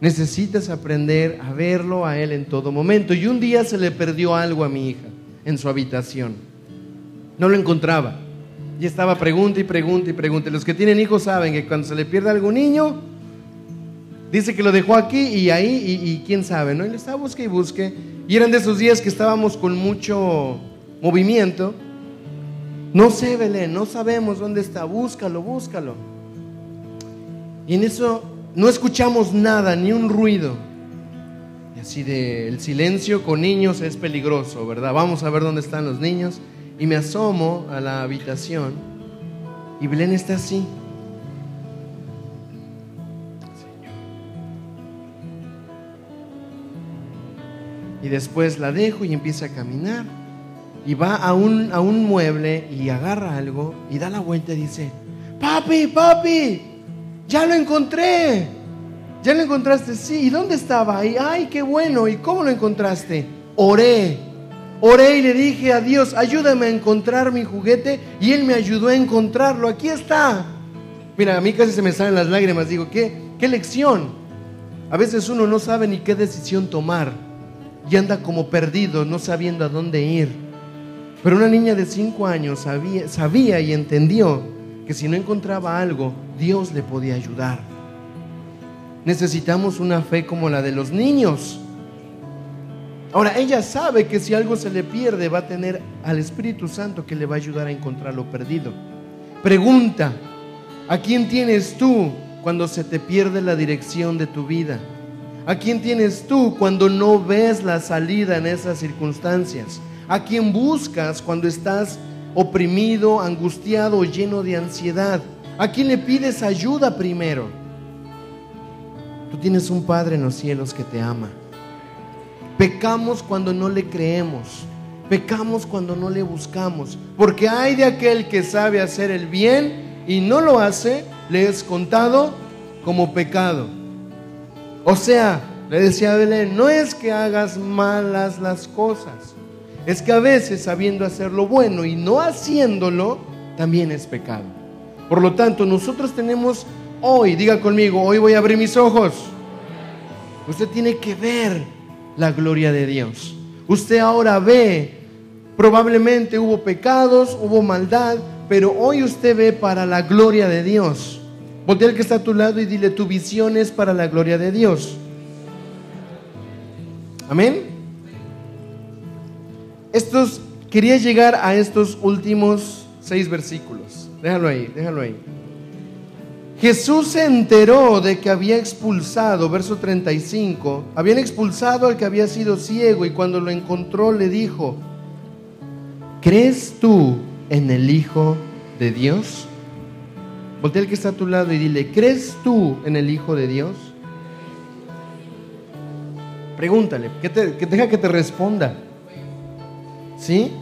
Necesitas aprender a verlo a Él en todo momento. Y un día se le perdió algo a mi hija en su habitación. No lo encontraba. Y estaba pregunta y pregunta y pregunta. Los que tienen hijos saben que cuando se le pierde algún niño, dice que lo dejó aquí y ahí y, quién sabe, ¿no? Y le estaba busque y busque. Y eran de esos días que estábamos con mucho movimiento. No sé, Belén, no sabemos dónde está. Búscalo, búscalo. Y en eso no escuchamos nada, ni un ruido. Y así de el silencio con niños es peligroso, ¿verdad? Vamos a ver dónde están los niños y me asomo a la habitación y Belén está así. Y después la dejo y empieza a caminar. Y va a un, a un mueble y agarra algo y da la vuelta y dice, papi, papi, ya lo encontré. ¿Ya lo encontraste? Sí. ¿Y dónde estaba? Y, ay, qué bueno. ¿Y cómo lo encontraste? Oré. Oré y le dije a Dios, ayúdame a encontrar mi juguete y Él me ayudó a encontrarlo. Aquí está. Mira, a mí casi se me salen las lágrimas. Digo, ¿qué, qué lección? A veces uno no sabe ni qué decisión tomar y anda como perdido, no sabiendo a dónde ir. Pero una niña de cinco años sabía, sabía y entendió que si no encontraba algo, Dios le podía ayudar. Necesitamos una fe como la de los niños Ahora, ella sabe que si algo se le pierde va a tener al Espíritu Santo que le va a ayudar a encontrar lo perdido. Pregunta, ¿a quién tienes tú cuando se te pierde la dirección de tu vida? ¿A quién tienes tú cuando no ves la salida en esas circunstancias? ¿A quién buscas cuando estás oprimido, angustiado, lleno de ansiedad? ¿A quién le pides ayuda primero? Tú tienes un Padre en los cielos que te ama. Pecamos cuando no le creemos. Pecamos cuando no le buscamos. Porque hay de aquel que sabe hacer el bien y no lo hace, le es contado como pecado. O sea, le decía a Belén, no es que hagas malas las cosas. Es que a veces sabiendo hacer lo bueno y no haciéndolo, también es pecado. Por lo tanto, nosotros tenemos hoy, diga conmigo, hoy voy a abrir mis ojos. Usted tiene que ver la gloria de Dios. Usted ahora ve, probablemente hubo pecados, hubo maldad, pero hoy usted ve para la gloria de Dios. Voltea al que está a tu lado y dile, tu visión es para la gloria de Dios. Amén. Estos, quería llegar a estos últimos seis versículos. Déjalo ahí, déjalo ahí. Jesús se enteró de que había expulsado, verso 35, habían expulsado al que había sido ciego y cuando lo encontró le dijo, ¿crees tú en el Hijo de Dios? Voltea al que está a tu lado y dile, ¿crees tú en el Hijo de Dios? Pregúntale, te, que deja que te responda. ¿Sí?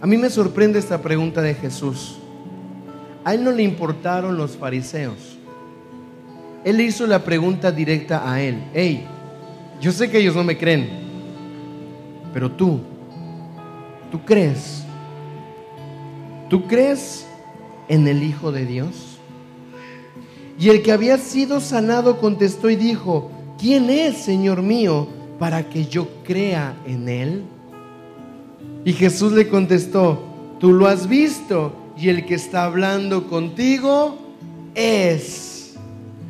A mí me sorprende esta pregunta de Jesús. A él no le importaron los fariseos. Él hizo la pregunta directa a él. Hey, yo sé que ellos no me creen, pero tú, ¿tú crees? ¿Tú crees en el Hijo de Dios? Y el que había sido sanado contestó y dijo, ¿quién es, Señor mío, para que yo crea en Él? Y Jesús le contestó, tú lo has visto y el que está hablando contigo es.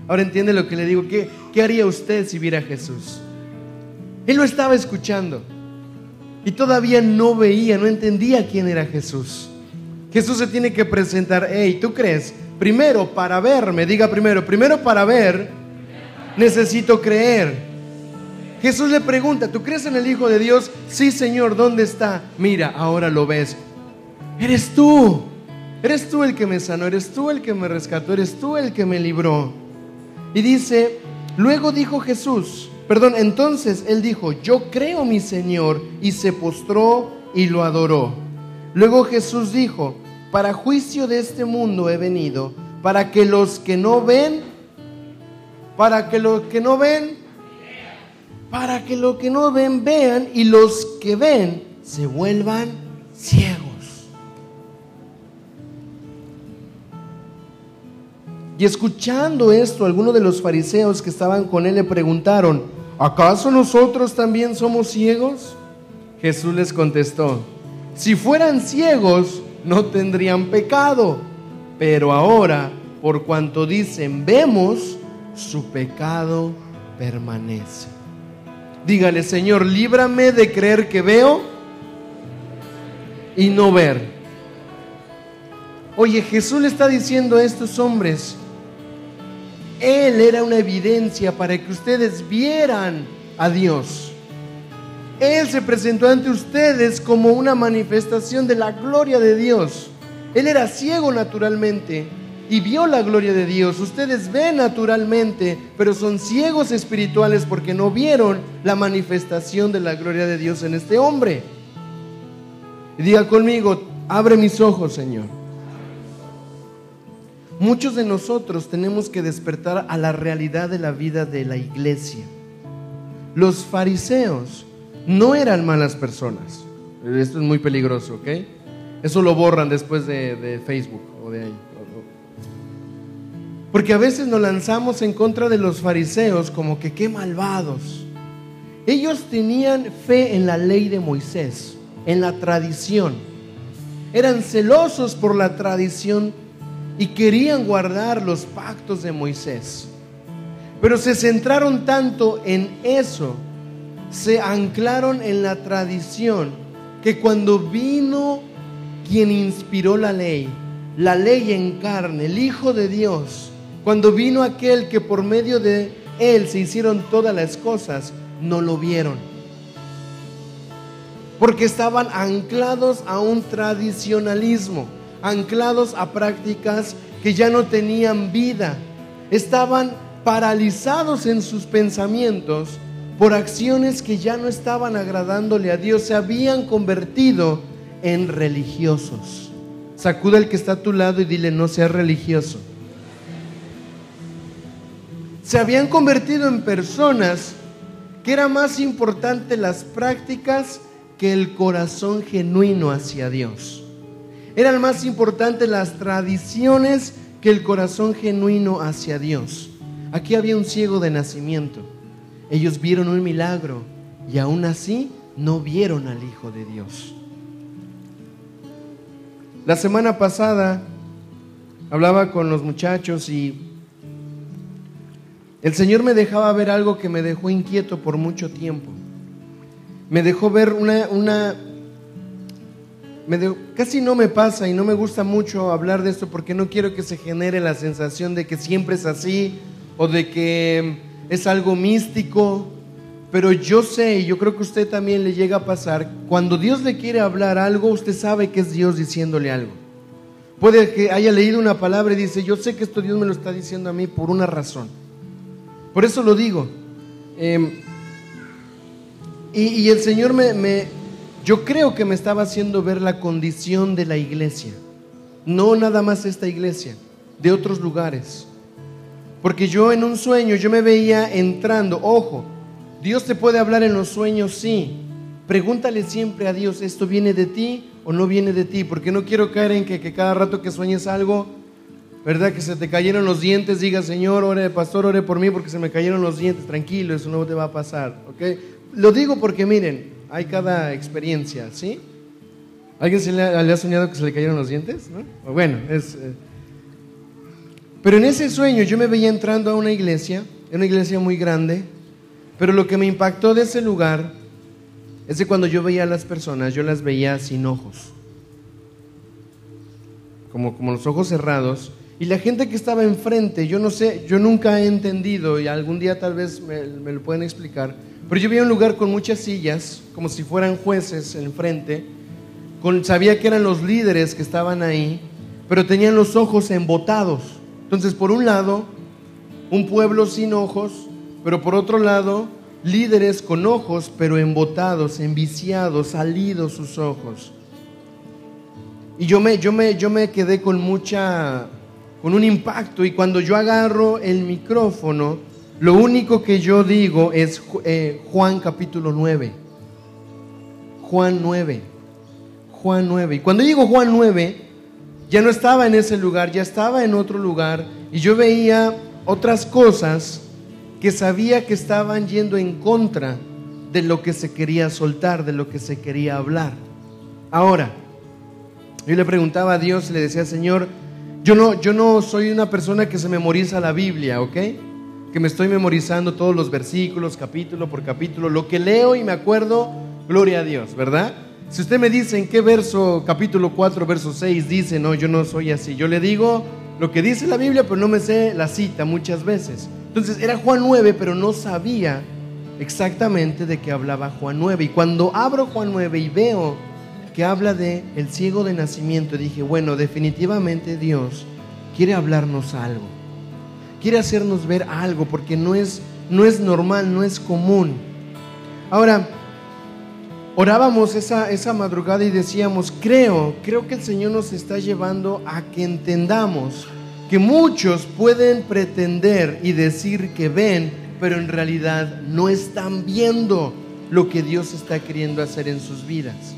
Ahora entiende lo que le digo. ¿Qué, qué haría usted si viera a Jesús? Él lo estaba escuchando y todavía no veía, no entendía quién era Jesús. Jesús se tiene que presentar, hey, ¿tú crees? Primero para verme, diga primero, primero para ver, necesito creer. Jesús le pregunta, ¿tú crees en el Hijo de Dios? Sí, Señor, ¿dónde está? Mira, ahora lo ves. Eres tú. Eres tú el que me sanó, eres tú el que me rescató, eres tú el que me libró. Y dice, luego dijo Jesús, perdón, entonces él dijo, yo creo mi Señor, y se postró y lo adoró. Luego Jesús dijo, para juicio de este mundo he venido, para que los que no ven, para que los que no ven, para que los que no ven vean y los que ven se vuelvan ciegos. Y escuchando esto, algunos de los fariseos que estaban con él le preguntaron, ¿acaso nosotros también somos ciegos? Jesús les contestó, si fueran ciegos, no tendrían pecado. Pero ahora, por cuanto dicen, vemos, su pecado permanece. Dígale, Señor, líbrame de creer que veo y no ver. Oye, Jesús le está diciendo a estos hombres, Él era una evidencia para que ustedes vieran a Dios. Él se presentó ante ustedes como una manifestación de la gloria de Dios. Él era ciego naturalmente y vio la gloria de Dios. Ustedes ven naturalmente, pero son ciegos espirituales porque no vieron la manifestación de la gloria de Dios en este hombre. Diga conmigo, abre mis ojos, Señor. Muchos de nosotros tenemos que despertar a la realidad de la vida de la iglesia. Los fariseos no eran malas personas. Esto es muy peligroso, ¿ok? Eso lo borran después de, Facebook o de ahí. Porque a veces nos lanzamos en contra de los fariseos como que qué malvados. Ellos tenían fe en la ley de Moisés en la tradición. Eran celosos por la tradición y querían guardar los pactos de Moisés. Pero se centraron tanto en eso, se anclaron en la tradición, que cuando vino quien inspiró la ley, la ley en carne, el Hijo de Dios, cuando vino aquel que por medio de él se hicieron todas las cosas, no lo vieron porque estaban anclados a un tradicionalismo, anclados a prácticas que ya no tenían vida, estaban paralizados en sus pensamientos por acciones que ya no estaban agradándole a Dios, se habían convertido en religiosos. Sacuda el que está a tu lado y dile, no seas religioso. Se habían convertido en personas que era más importante las prácticas que el corazón genuino hacia Dios. Eran más importantes las tradiciones que el corazón genuino hacia Dios. Aquí había un ciego de nacimiento. Ellos vieron un milagro y aún así no vieron al Hijo de Dios. La semana pasada hablaba con los muchachos y el Señor me dejaba ver algo que me dejó inquieto por mucho tiempo me dejó ver una, una me casi no me pasa y no me gusta mucho hablar de esto porque no quiero que se genere la sensación de que siempre es así o de que es algo místico, pero yo sé y yo creo que usted también le llega a pasar, cuando Dios le quiere hablar algo, usted sabe que es Dios diciéndole algo. Puede que haya leído una palabra y dice, yo sé que esto Dios me lo está diciendo a mí por una razón. Por eso lo digo. Eh, y, el Señor me, yo creo que me estaba haciendo ver la condición de la iglesia. No nada más esta iglesia, de otros lugares. Porque yo en un sueño, yo me veía entrando, ojo, Dios te puede hablar en los sueños, sí. Pregúntale siempre a Dios, ¿esto viene de ti o no viene de ti? Porque no quiero caer en que cada rato que sueñes algo, ¿verdad? Que se te cayeron los dientes, diga, Señor, ore, pastor, ore por mí porque se me cayeron los dientes. Tranquilo, eso no te va a pasar, ¿ok? Lo digo porque miren, hay cada experiencia, ¿sí? ¿Alguien se le ha, soñado que se le cayeron los dientes? ¿No? Bueno, es... Eh. Pero en ese sueño yo me veía entrando a una iglesia, una iglesia muy grande, pero lo que me impactó de ese lugar es que cuando yo veía a las personas, yo las veía sin ojos, como, como los ojos cerrados, y la gente que estaba enfrente, yo no sé, yo nunca he entendido, y algún día tal vez me, lo pueden explicar, pero yo vi un lugar con muchas sillas, como si fueran jueces enfrente. Con, sabía que eran los líderes que estaban ahí, pero tenían los ojos embotados. Entonces, por un lado, un pueblo sin ojos, pero por otro lado, líderes con ojos, pero embotados, enviciados, salidos sus ojos. Y yo me, yo me, yo me quedé con mucha, con un impacto. Y cuando yo agarro el micrófono, lo único que yo digo es eh, Juan capítulo 9. Juan 9. Juan 9. Y cuando digo Juan 9, ya no estaba en ese lugar, ya estaba en otro lugar y yo veía otras cosas que sabía que estaban yendo en contra de lo que se quería soltar, de lo que se quería hablar. Ahora, Yo le preguntaba a Dios, le decía, Señor, yo no, yo no soy una persona que se memoriza la Biblia, ¿ok? Que me estoy memorizando todos los versículos, capítulo por capítulo. Lo que leo y me acuerdo, gloria a Dios, ¿verdad? Si usted me dice en qué verso, capítulo 4, verso 6, dice, no, yo no soy así. Yo le digo lo que dice la Biblia, pero no me sé la cita muchas veces. Entonces era Juan 9, pero no sabía exactamente de qué hablaba Juan 9. Y cuando abro Juan 9 y veo que habla de el ciego de nacimiento, dije, bueno, definitivamente Dios quiere hablarnos algo. Quiere hacernos ver algo porque no es no es normal, no es común. Ahora, orábamos esa, esa madrugada y decíamos, creo, creo que el Señor nos está llevando a que entendamos que muchos pueden pretender y decir que ven, pero en realidad no están viendo lo que Dios está queriendo hacer en sus vidas.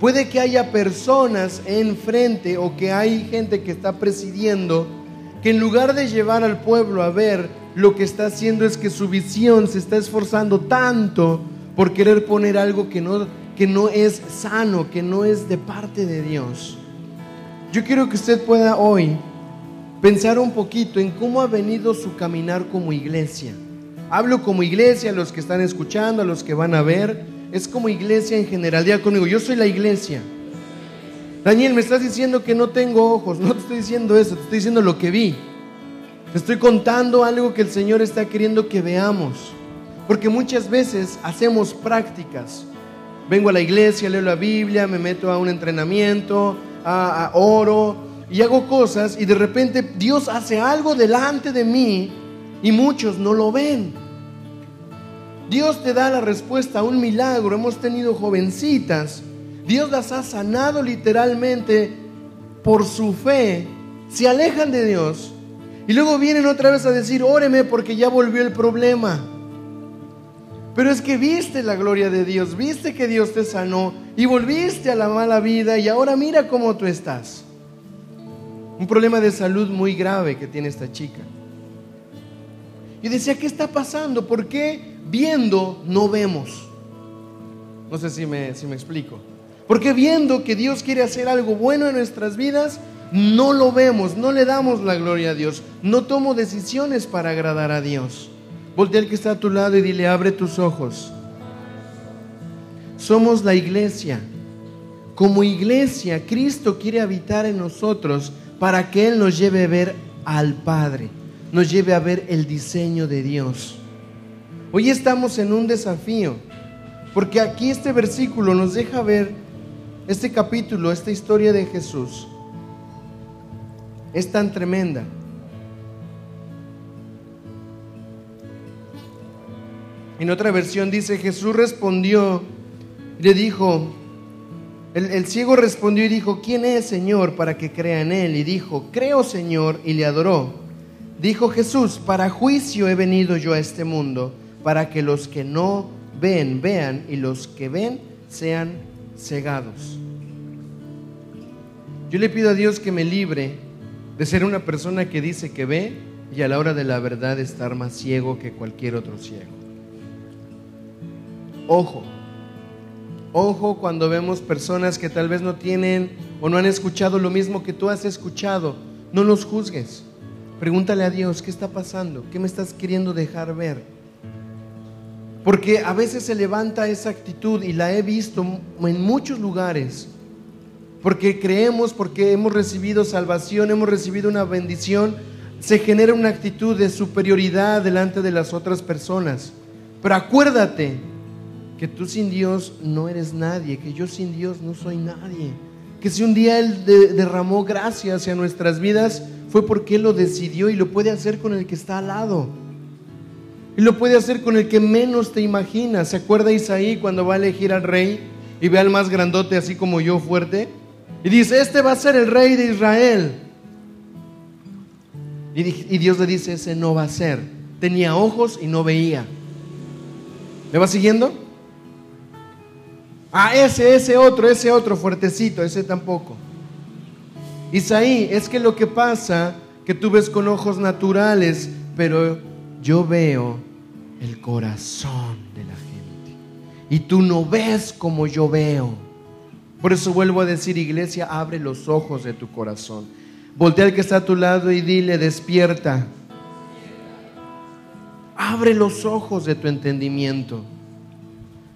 Puede que haya personas enfrente o que hay gente que está presidiendo que en lugar de llevar al pueblo a ver, lo que está haciendo es que su visión se está esforzando tanto por querer poner algo que no, que no es sano, que no es de parte de Dios. Yo quiero que usted pueda hoy pensar un poquito en cómo ha venido su caminar como iglesia. Hablo como iglesia a los que están escuchando, a los que van a ver es como iglesia en general. Diga conmigo, yo soy la iglesia. Daniel, me estás diciendo que no tengo ojos. No te estoy diciendo eso, te estoy diciendo lo que vi. Te estoy contando algo que el Señor está queriendo que veamos. Porque muchas veces hacemos prácticas. Vengo a la iglesia, leo la Biblia, me meto a un entrenamiento, a, a oro y hago cosas y de repente Dios hace algo delante de mí y muchos no lo ven. Dios te da la respuesta a un milagro. Hemos tenido jovencitas. Dios las ha sanado literalmente por su fe. Se alejan de Dios. Y luego vienen otra vez a decir, óreme porque ya volvió el problema. Pero es que viste la gloria de Dios, viste que Dios te sanó y volviste a la mala vida y ahora mira cómo tú estás. Un problema de salud muy grave que tiene esta chica. Y decía, ¿qué está pasando? ¿Por qué viendo no vemos? No sé si me, si me explico. Porque viendo que Dios quiere hacer algo bueno en nuestras vidas, no lo vemos, no le damos la gloria a Dios, no tomo decisiones para agradar a Dios. Voltea al que está a tu lado y dile, abre tus ojos. Somos la iglesia. Como iglesia, Cristo quiere habitar en nosotros para que Él nos lleve a ver al Padre nos lleve a ver el diseño de Dios. Hoy estamos en un desafío, porque aquí este versículo nos deja ver este capítulo, esta historia de Jesús. Es tan tremenda. En otra versión dice, Jesús respondió y le dijo, el, el, ciego respondió y dijo, ¿quién es Señor para que crea en él? Y dijo, creo Señor, y le adoró. Dijo Jesús, para juicio he venido yo a este mundo, para que los que no ven, vean, y los que ven sean cegados. Yo le pido a Dios que me libre de ser una persona que dice que ve y a la hora de la verdad estar más ciego que cualquier otro ciego. Ojo, ojo cuando vemos personas que tal vez no tienen o no han escuchado lo mismo que tú has escuchado, no los juzgues. Pregúntale a Dios, ¿qué está pasando? ¿Qué me estás queriendo dejar ver? Porque a veces se levanta esa actitud y la he visto en muchos lugares. Porque creemos, porque hemos recibido salvación, hemos recibido una bendición, se genera una actitud de superioridad delante de las otras personas. Pero acuérdate que tú sin Dios no eres nadie, que yo sin Dios no soy nadie. Que si un día Él derramó gracia hacia nuestras vidas, fue porque lo decidió y lo puede hacer con el que está al lado. Y lo puede hacer con el que menos te imaginas. ¿Se acuerda Isaí cuando va a elegir al rey y ve al más grandote así como yo fuerte? Y dice, este va a ser el rey de Israel. Y, Dios le dice, ese no va a ser. Tenía ojos y no veía. ¿Me va siguiendo? Ah, ese, ese otro, ese otro fuertecito, ese tampoco. Isaí, es que lo que pasa, que tú ves con ojos naturales, pero yo veo el corazón de la gente. Y tú no ves como yo veo. Por eso vuelvo a decir, iglesia, abre los ojos de tu corazón. Voltea al que está a tu lado y dile, despierta. Abre los ojos de tu entendimiento.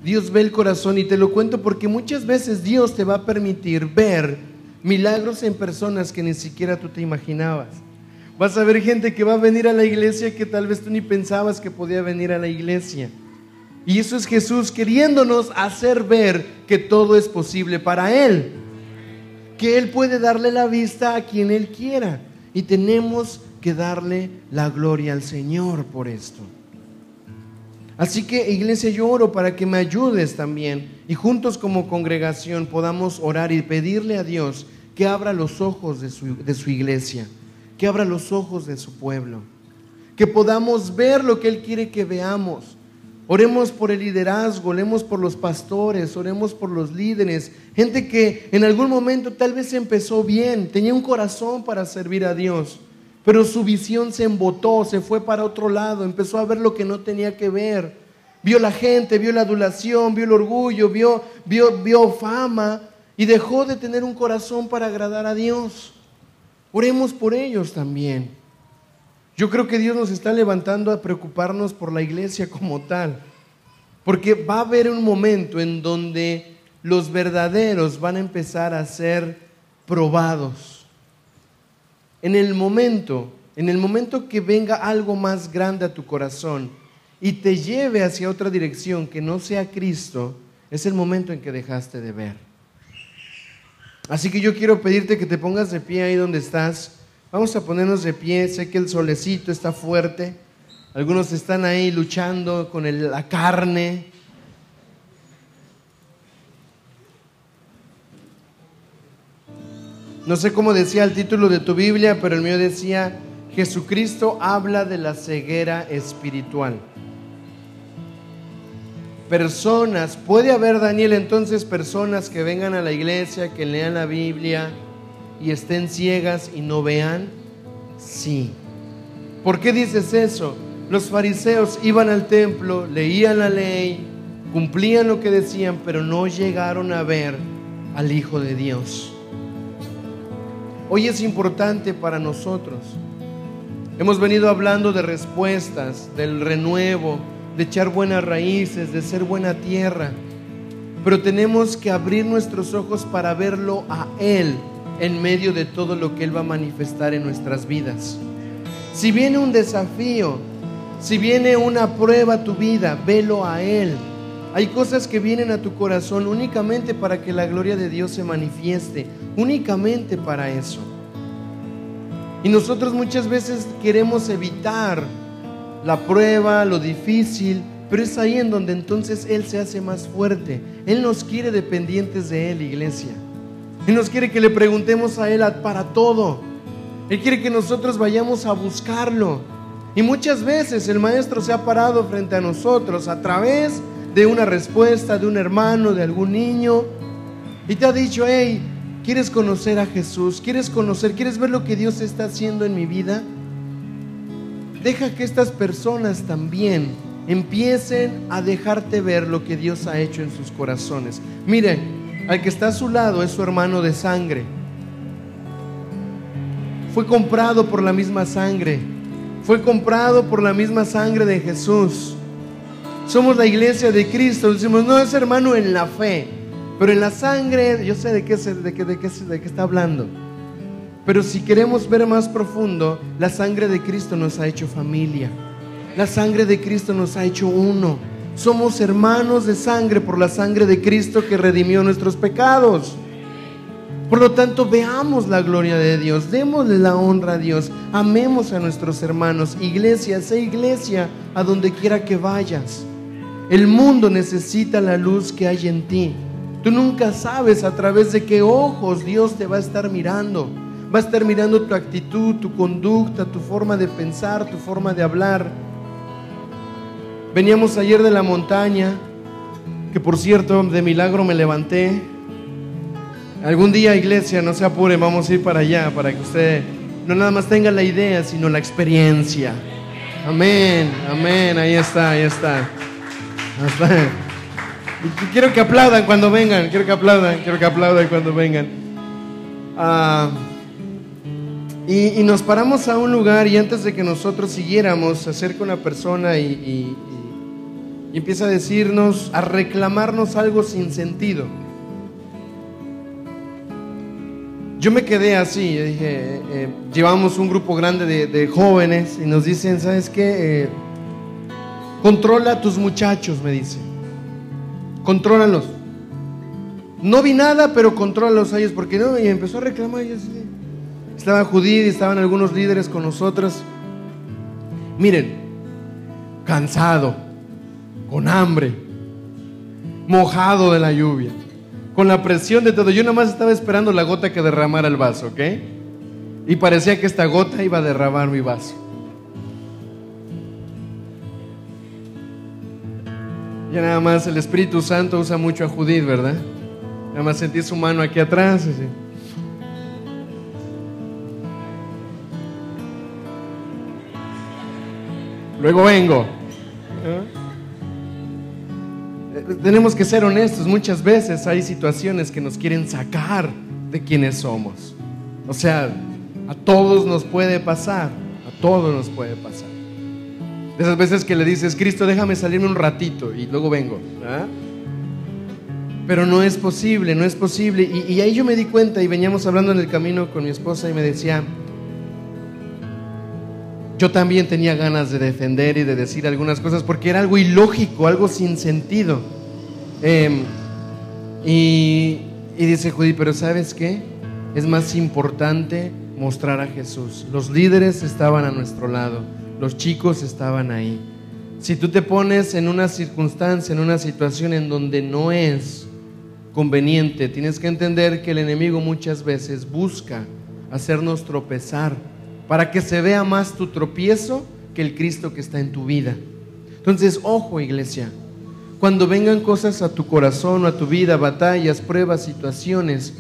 Dios ve el corazón y te lo cuento porque muchas veces Dios te va a permitir ver milagros en personas que ni siquiera tú te imaginabas. Vas a ver gente que va a venir a la iglesia que tal vez tú ni pensabas que podía venir a la iglesia. Y eso es Jesús queriéndonos hacer ver que todo es posible para Él. Que Él puede darle la vista a quien Él quiera. Y tenemos que darle la gloria al Señor por esto. Así que iglesia, yo oro para que me ayudes también y juntos como congregación podamos orar y pedirle a Dios que abra los ojos de su, de su iglesia, que abra los ojos de su pueblo, que podamos ver lo que Él quiere que veamos Oremos por el liderazgo, oremos por los pastores, oremos por los líderes, gente que en algún momento tal vez empezó bien, tenía un corazón para servir a Dios, pero su visión se embotó, se fue para otro lado, empezó a ver lo que no tenía que ver. Vio la gente, vio la adulación, vio el orgullo, vio, vio, vio fama y dejó de tener un corazón para agradar a Dios. Oremos por ellos también. Yo creo que Dios nos está levantando a preocuparnos por la iglesia como tal, porque va a haber un momento en donde los verdaderos van a empezar a ser probados. En el momento, en el momento que venga algo más grande a tu corazón y te lleve hacia otra dirección que no sea Cristo, es el momento en que dejaste de ver. Así que yo quiero pedirte que te pongas de pie ahí donde estás. Vamos a ponernos de pie, sé que el solecito está fuerte, algunos están ahí luchando con la carne. No sé cómo decía el título de tu Biblia, pero el mío decía, Jesucristo habla de la ceguera espiritual. Personas, puede haber Daniel entonces personas que vengan a la iglesia, que lean la Biblia, y estén ciegas y no vean? Sí. ¿Por qué dices eso? Los fariseos iban al templo, leían la ley, cumplían lo que decían, pero no llegaron a ver al Hijo de Dios. Hoy es importante para nosotros. Hemos venido hablando de respuestas, del renuevo, de echar buenas raíces, de ser buena tierra. Pero tenemos que abrir nuestros ojos para verlo a Él en medio de todo lo que Él va a manifestar en nuestras vidas. Si viene un desafío, si viene una prueba a tu vida, velo a Él. Hay cosas que vienen a tu corazón únicamente para que la gloria de Dios se manifieste, únicamente para eso. Y nosotros muchas veces queremos evitar la prueba, lo difícil, pero es ahí en donde entonces Él se hace más fuerte. Él nos quiere dependientes de Él, iglesia. Él nos quiere que le preguntemos a Él para todo. Él quiere que nosotros vayamos a buscarlo. Y muchas veces el Maestro se ha parado frente a nosotros a través de una respuesta de un hermano, de algún niño, y te ha dicho, hey, ¿quieres conocer a Jesús? ¿Quieres conocer? ¿Quieres ver lo que Dios está haciendo en mi vida? Deja que estas personas también empiecen a dejarte ver lo que Dios ha hecho en sus corazones. Miren, al que está a su lado es su hermano de sangre. Fue comprado por la misma sangre. Fue comprado por la misma sangre de Jesús. Somos la iglesia de Cristo. Decimos, no es hermano en la fe, pero en la sangre, yo sé de qué, de qué, de qué, de qué está hablando. Pero si queremos ver más profundo, la sangre de Cristo nos ha hecho familia. La sangre de Cristo nos ha hecho uno. Somos hermanos de sangre por la sangre de Cristo que redimió nuestros pecados. Por lo tanto, veamos la gloria de Dios, démosle la honra a Dios, amemos a nuestros hermanos. Iglesia, sé iglesia a donde quiera que vayas. El mundo necesita la luz que hay en ti. Tú nunca sabes a través de qué ojos Dios te va a estar mirando. Va a estar mirando tu actitud, tu conducta, tu forma de pensar, tu forma de hablar. Veníamos ayer de la montaña, que por cierto, de milagro me levanté. Algún día, iglesia, no se apure, vamos a ir para allá, para que usted no nada más tenga la idea, sino la experiencia. Amén, amén, ahí está, ahí está. quiero que aplaudan cuando vengan, quiero que aplaudan, quiero que aplaudan cuando vengan. Ah, y, nos paramos a un lugar y antes de que nosotros siguiéramos, se acerca una persona y, empieza a decirnos, a reclamarnos algo sin sentido. Yo me quedé así, dije, eh, eh, llevamos un grupo grande de, jóvenes y nos dicen, ¿sabes qué? Eh, controla a tus muchachos, me dice. Contrólalos. No vi nada, pero contrólalos a ellos, porque no, y empezó a reclamar y así. Estaba Judí y estaban algunos líderes con nosotros. Miren, cansado, con hambre, mojado de la lluvia, con la presión de todo. Yo nada más estaba esperando la gota que derramara el vaso, ¿ok? Y parecía que esta gota iba a derramar mi vaso. Ya nada más el Espíritu Santo usa mucho a Judith, ¿verdad? Nada más sentí su mano aquí atrás. Luego vengo. Eh, tenemos que ser honestos. Muchas veces hay situaciones que nos quieren sacar de quienes somos. O sea, a todos nos puede pasar. A todos nos puede pasar. De esas veces que le dices, Cristo, déjame salirme un ratito y luego vengo. Pero no es posible, no es posible. Y, y ahí yo me di cuenta y veníamos hablando en el camino con mi esposa y me decía, yo también tenía ganas de defender y de decir algunas cosas porque era algo ilógico, algo sin sentido. Em, y, dice Judy, pero ¿sabes qué? Es más importante mostrar a Jesús. Los líderes estaban a nuestro lado, los chicos estaban ahí. Si tú te pones en una circunstancia, en una situación en donde no es conveniente, tienes que entender que el enemigo muchas veces busca hacernos tropezar para que se vea más tu tropiezo que el Cristo que está en tu vida. Entonces, ojo iglesia, cuando vengan cosas a tu corazón o a tu vida, batallas, pruebas, situaciones,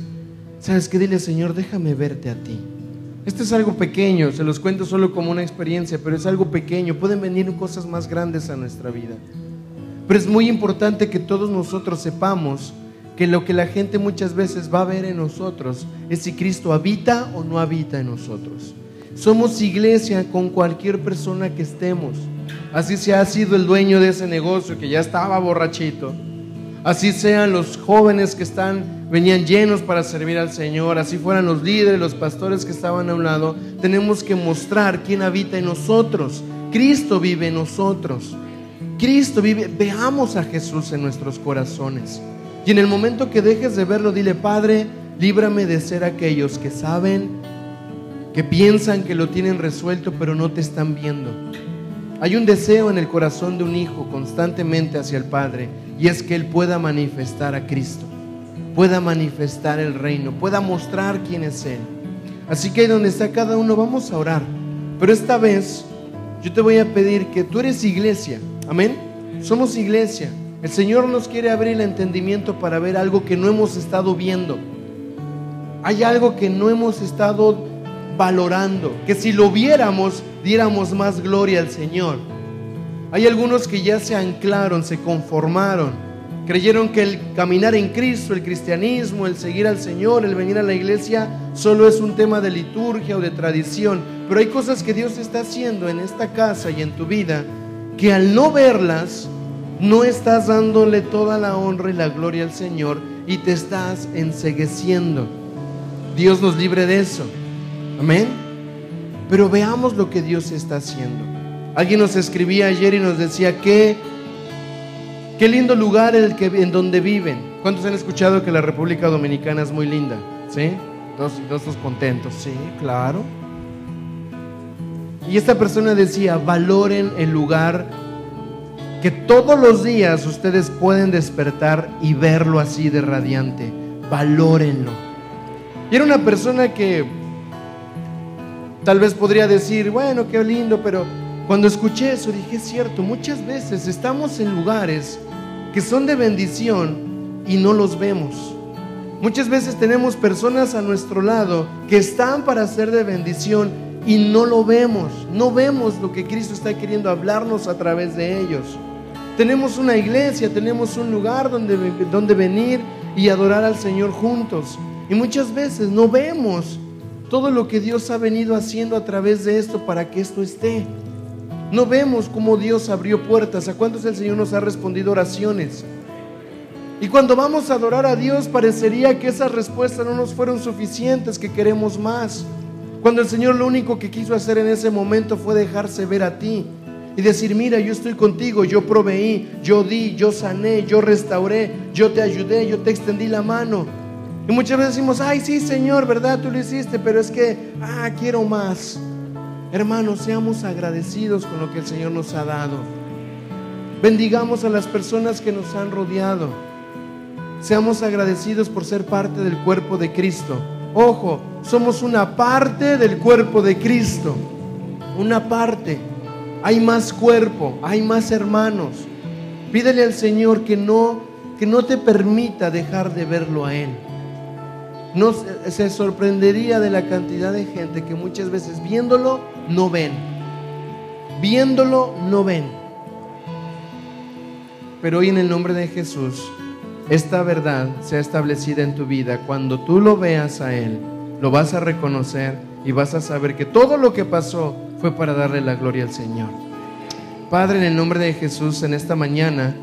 ¿sabes qué? Dile, Señor, déjame verte a ti. Esto es algo pequeño, se los cuento solo como una experiencia, pero es algo pequeño. Pueden venir cosas más grandes a nuestra vida. Pero es muy importante que todos nosotros sepamos que lo que la gente muchas veces va a ver en nosotros es si Cristo habita o no habita en nosotros. Somos iglesia con cualquier persona que estemos. Así se ha sido el dueño de ese negocio que ya estaba borrachito. Así sean los jóvenes que están venían llenos para servir al Señor, así fueran los líderes, los pastores que estaban a un lado, tenemos que mostrar quién habita en nosotros. Cristo vive en nosotros. Cristo vive, veamos a Jesús en nuestros corazones. Y en el momento que dejes de verlo, dile, Padre, líbrame de ser aquellos que saben que piensan que lo tienen resuelto pero no te están viendo. Hay un deseo en el corazón de un hijo constantemente hacia el Padre y es que Él pueda manifestar a Cristo, pueda manifestar el reino, pueda mostrar quién es Él. Así que ahí donde está cada uno vamos a orar. Pero esta vez yo te voy a pedir que tú eres iglesia, amén. Somos iglesia. El Señor nos quiere abrir el entendimiento para ver algo que no hemos estado viendo. Hay algo que no hemos estado valorando, que si lo viéramos diéramos más gloria al Señor. Hay algunos que ya se anclaron, se conformaron, creyeron que el caminar en Cristo, el cristianismo, el seguir al Señor, el venir a la iglesia, solo es un tema de liturgia o de tradición. Pero hay cosas que Dios está haciendo en esta casa y en tu vida que al no verlas, no estás dándole toda la honra y la gloria al Señor y te estás ensegueciendo. Dios nos libre de eso. Amén. Pero veamos lo que Dios está haciendo. Alguien nos escribía ayer y nos decía que qué lindo lugar el que, en donde viven. ¿Cuántos han escuchado que la República Dominicana es muy linda? ¿Sí? Todos, todos contentos. Sí, claro. Y esta persona decía, valoren el lugar que todos los días ustedes pueden despertar y verlo así de radiante. Valórenlo. Y era una persona que Tal vez podría decir, bueno, qué lindo, pero cuando escuché eso dije, es cierto, muchas veces estamos en lugares que son de bendición y no los vemos. Muchas veces tenemos personas a nuestro lado que están para ser de bendición y no lo vemos. No vemos lo que Cristo está queriendo hablarnos a través de ellos. Tenemos una iglesia, tenemos un lugar donde, donde venir y adorar al Señor juntos. Y muchas veces no vemos todo lo que Dios ha venido haciendo a través de esto para que esto esté. No vemos cómo Dios abrió puertas, a cuántos el Señor nos ha respondido oraciones. Y cuando vamos a adorar a Dios parecería que esas respuestas no nos fueron suficientes, que queremos más. Cuando el Señor lo único que quiso hacer en ese momento fue dejarse ver a ti y decir, mira, yo estoy contigo, yo proveí, yo di, yo sané, yo restauré, yo te ayudé, yo te extendí la mano. Y muchas veces decimos, ay, sí, Señor, ¿verdad? Tú lo hiciste, pero es que, ah, quiero más. Hermanos, seamos agradecidos con lo que el Señor nos ha dado. Bendigamos a las personas que nos han rodeado. Seamos agradecidos por ser parte del cuerpo de Cristo. Ojo, somos una parte del cuerpo de Cristo. Una parte. Hay más cuerpo, hay más hermanos. Pídele al Señor que no que no te permita dejar de verlo a él. No se sorprendería de la cantidad de gente que muchas veces viéndolo no ven. Viéndolo no ven. Pero hoy en el nombre de Jesús, esta verdad sea establecida en tu vida. Cuando tú lo veas a Él, lo vas a reconocer y vas a saber que todo lo que pasó fue para darle la gloria al Señor. Padre, en el nombre de Jesús, en esta mañana,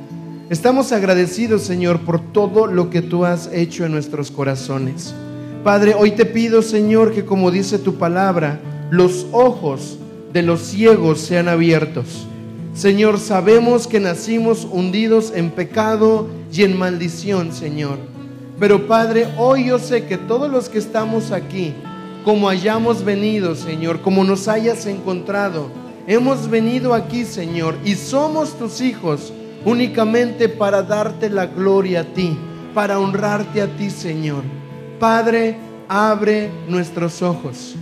estamos agradecidos, Señor, por todo lo que tú has hecho en nuestros corazones. Padre, hoy te pido, Señor, que como dice tu palabra, los ojos de los ciegos sean abiertos. Señor, sabemos que nacimos hundidos en pecado y en maldición, Señor. Pero Padre, hoy yo sé que todos los que estamos aquí, como hayamos venido, Señor, como nos hayas encontrado, hemos venido aquí, Señor, y somos tus hijos únicamente para darte la gloria a ti, para honrarte a ti, Señor. Padre, abre nuestros ojos.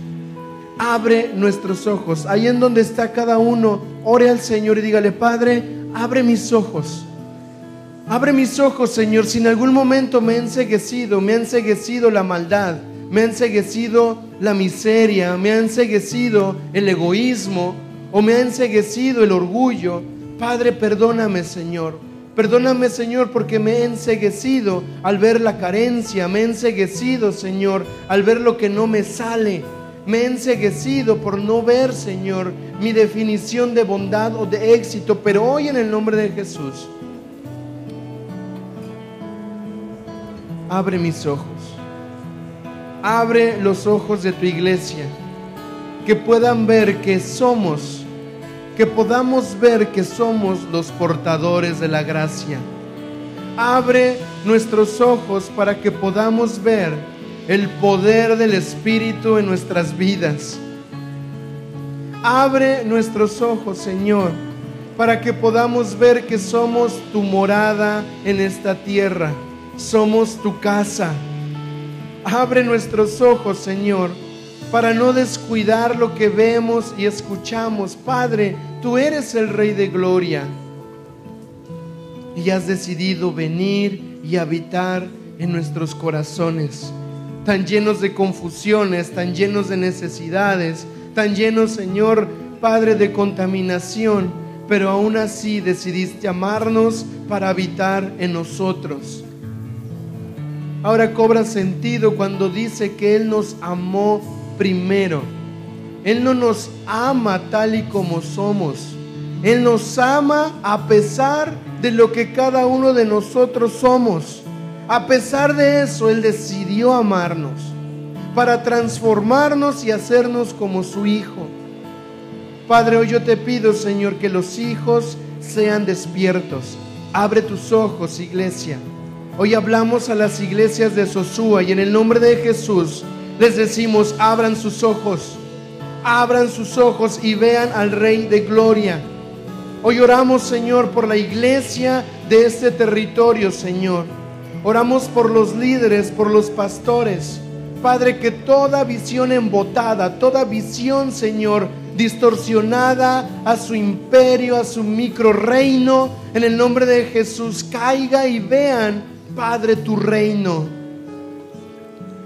Abre nuestros ojos. Ahí en donde está cada uno, ore al Señor y dígale, Padre, abre mis ojos. Abre mis ojos, Señor, si en algún momento me ha enseguecido, me ha enseguecido la maldad, me ha enseguecido la miseria, me ha enseguecido el egoísmo o me ha enseguecido el orgullo. Padre, perdóname, Señor. Perdóname, Señor, porque me he enseguecido al ver la carencia, me he enseguecido, Señor, al ver lo que no me sale. Me he enseguecido por no ver, Señor, mi definición de bondad o de éxito, pero hoy en el nombre de Jesús, abre mis ojos. Abre los ojos de tu iglesia, que puedan ver que somos, que podamos ver que somos los portadores de la gracia. Abre nuestros ojos para que podamos ver el poder del Espíritu en nuestras vidas. Abre nuestros ojos, Señor, para que podamos ver que somos tu morada en esta tierra somos tu casa. Abre nuestros ojos, Señor, para no descuidar lo que vemos y escuchamos. Padre, tú eres el Rey de Gloria y has decidido venir y habitar en nuestros corazones, tan llenos de confusiones, tan llenos de necesidades, tan llenos, Señor, Padre, de contaminación, pero aún así decidiste amarnos para habitar en nosotros. Ahora cobra sentido cuando dice que Él nos amó primero. Él no nos ama tal y como somos. Él nos ama a pesar de lo que cada uno de nosotros somos. A pesar de eso, Él decidió amarnos para transformarnos y hacernos como su Hijo. Padre, hoy yo te pido, Señor, que los hijos sean despiertos. Abre tus ojos, iglesia. Hoy hablamos a las iglesias de Sosúa y en el nombre de Jesús les decimos, abran sus ojos, abran sus ojos y vean al Rey de Gloria. Hoy oramos, Señor, por la iglesia de este territorio, Señor. Oramos por los líderes, por los pastores. Padre, que toda visión embotada, toda visión, Señor, distorsionada a su imperio, a su micro reino, en el nombre de Jesús, caiga y vean Padre, tu reino.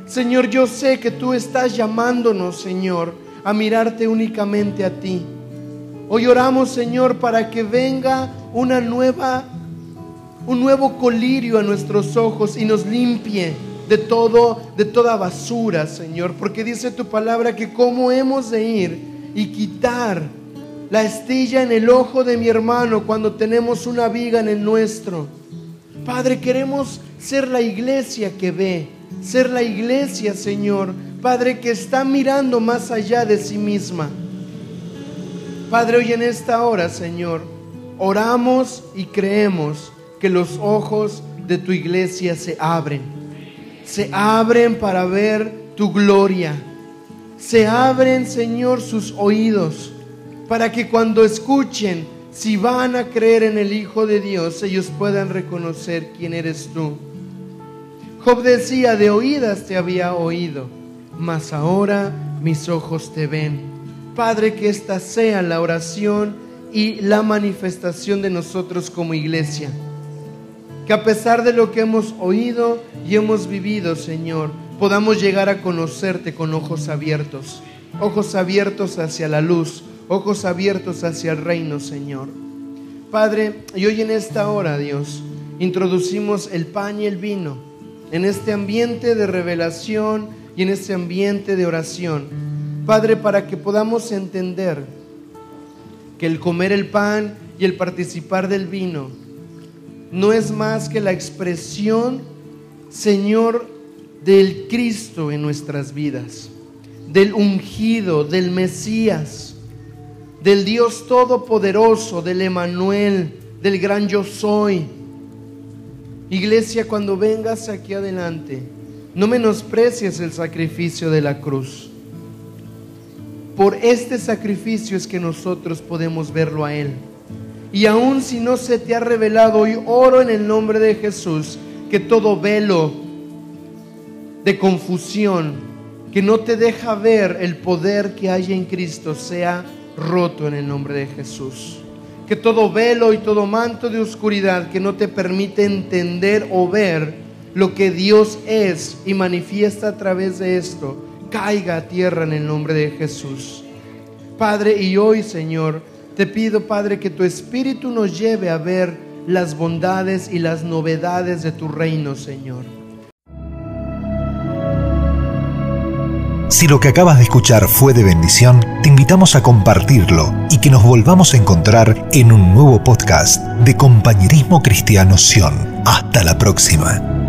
Señor, yo sé que tú estás llamándonos, Señor, a mirarte únicamente a ti. Hoy oramos, Señor, para que venga una nueva, un nuevo colirio a nuestros ojos y nos limpie de todo, de toda basura, Señor, porque dice tu palabra que cómo hemos de ir y quitar la estilla en el ojo de mi hermano cuando tenemos una viga en el nuestro. Padre, queremos ser la iglesia que ve, ser la iglesia, Señor, Padre, que está mirando más allá de sí misma. Padre, hoy en esta hora, Señor, oramos y creemos que los ojos de tu iglesia se abren. Se abren para ver tu gloria. Se abren, Señor, sus oídos para que cuando escuchen, si van a creer en el Hijo de Dios, ellos puedan reconocer quién eres tú. Job decía, de oídas te había oído, mas ahora mis ojos te ven. Padre, que esta sea la oración y la manifestación de nosotros como iglesia. Que a pesar de lo que hemos oído y hemos vivido, Señor, podamos llegar a conocerte con ojos abiertos, ojos abiertos hacia la luz, ojos abiertos hacia el reino, Señor. Padre, y hoy en esta hora, Dios, introducimos el pan y el vino en este ambiente de revelación y en este ambiente de oración. Padre, para que podamos entender que el comer el pan y el participar del vino no es más que la expresión, Señor, del Cristo en nuestras vidas, del ungido, del Mesías, del Dios Todopoderoso, del Emanuel, del gran yo soy Iglesia, cuando vengas aquí adelante, no menosprecies el sacrificio de la cruz. Por este sacrificio es que nosotros podemos verlo a Él. Y aun si no se te ha revelado, hoy oro en el nombre de Jesús que todo velo de confusión que no te deja ver el poder que hay en Cristo sea roto en el nombre de Jesús que todo velo y todo manto de oscuridad que no te permite entender o ver lo que Dios es y manifiesta a través de esto, caiga a tierra en el nombre de Jesús. Padre, y hoy, Señor, te pido, Padre, que tu Espíritu nos lleve a ver las bondades y las novedades de tu reino, Señor. Si lo que acabas de escuchar fue de bendición, te invitamos a compartirlo y que nos volvamos a encontrar en un nuevo podcast de Compañerismo Cristiano Sion. Hasta la próxima.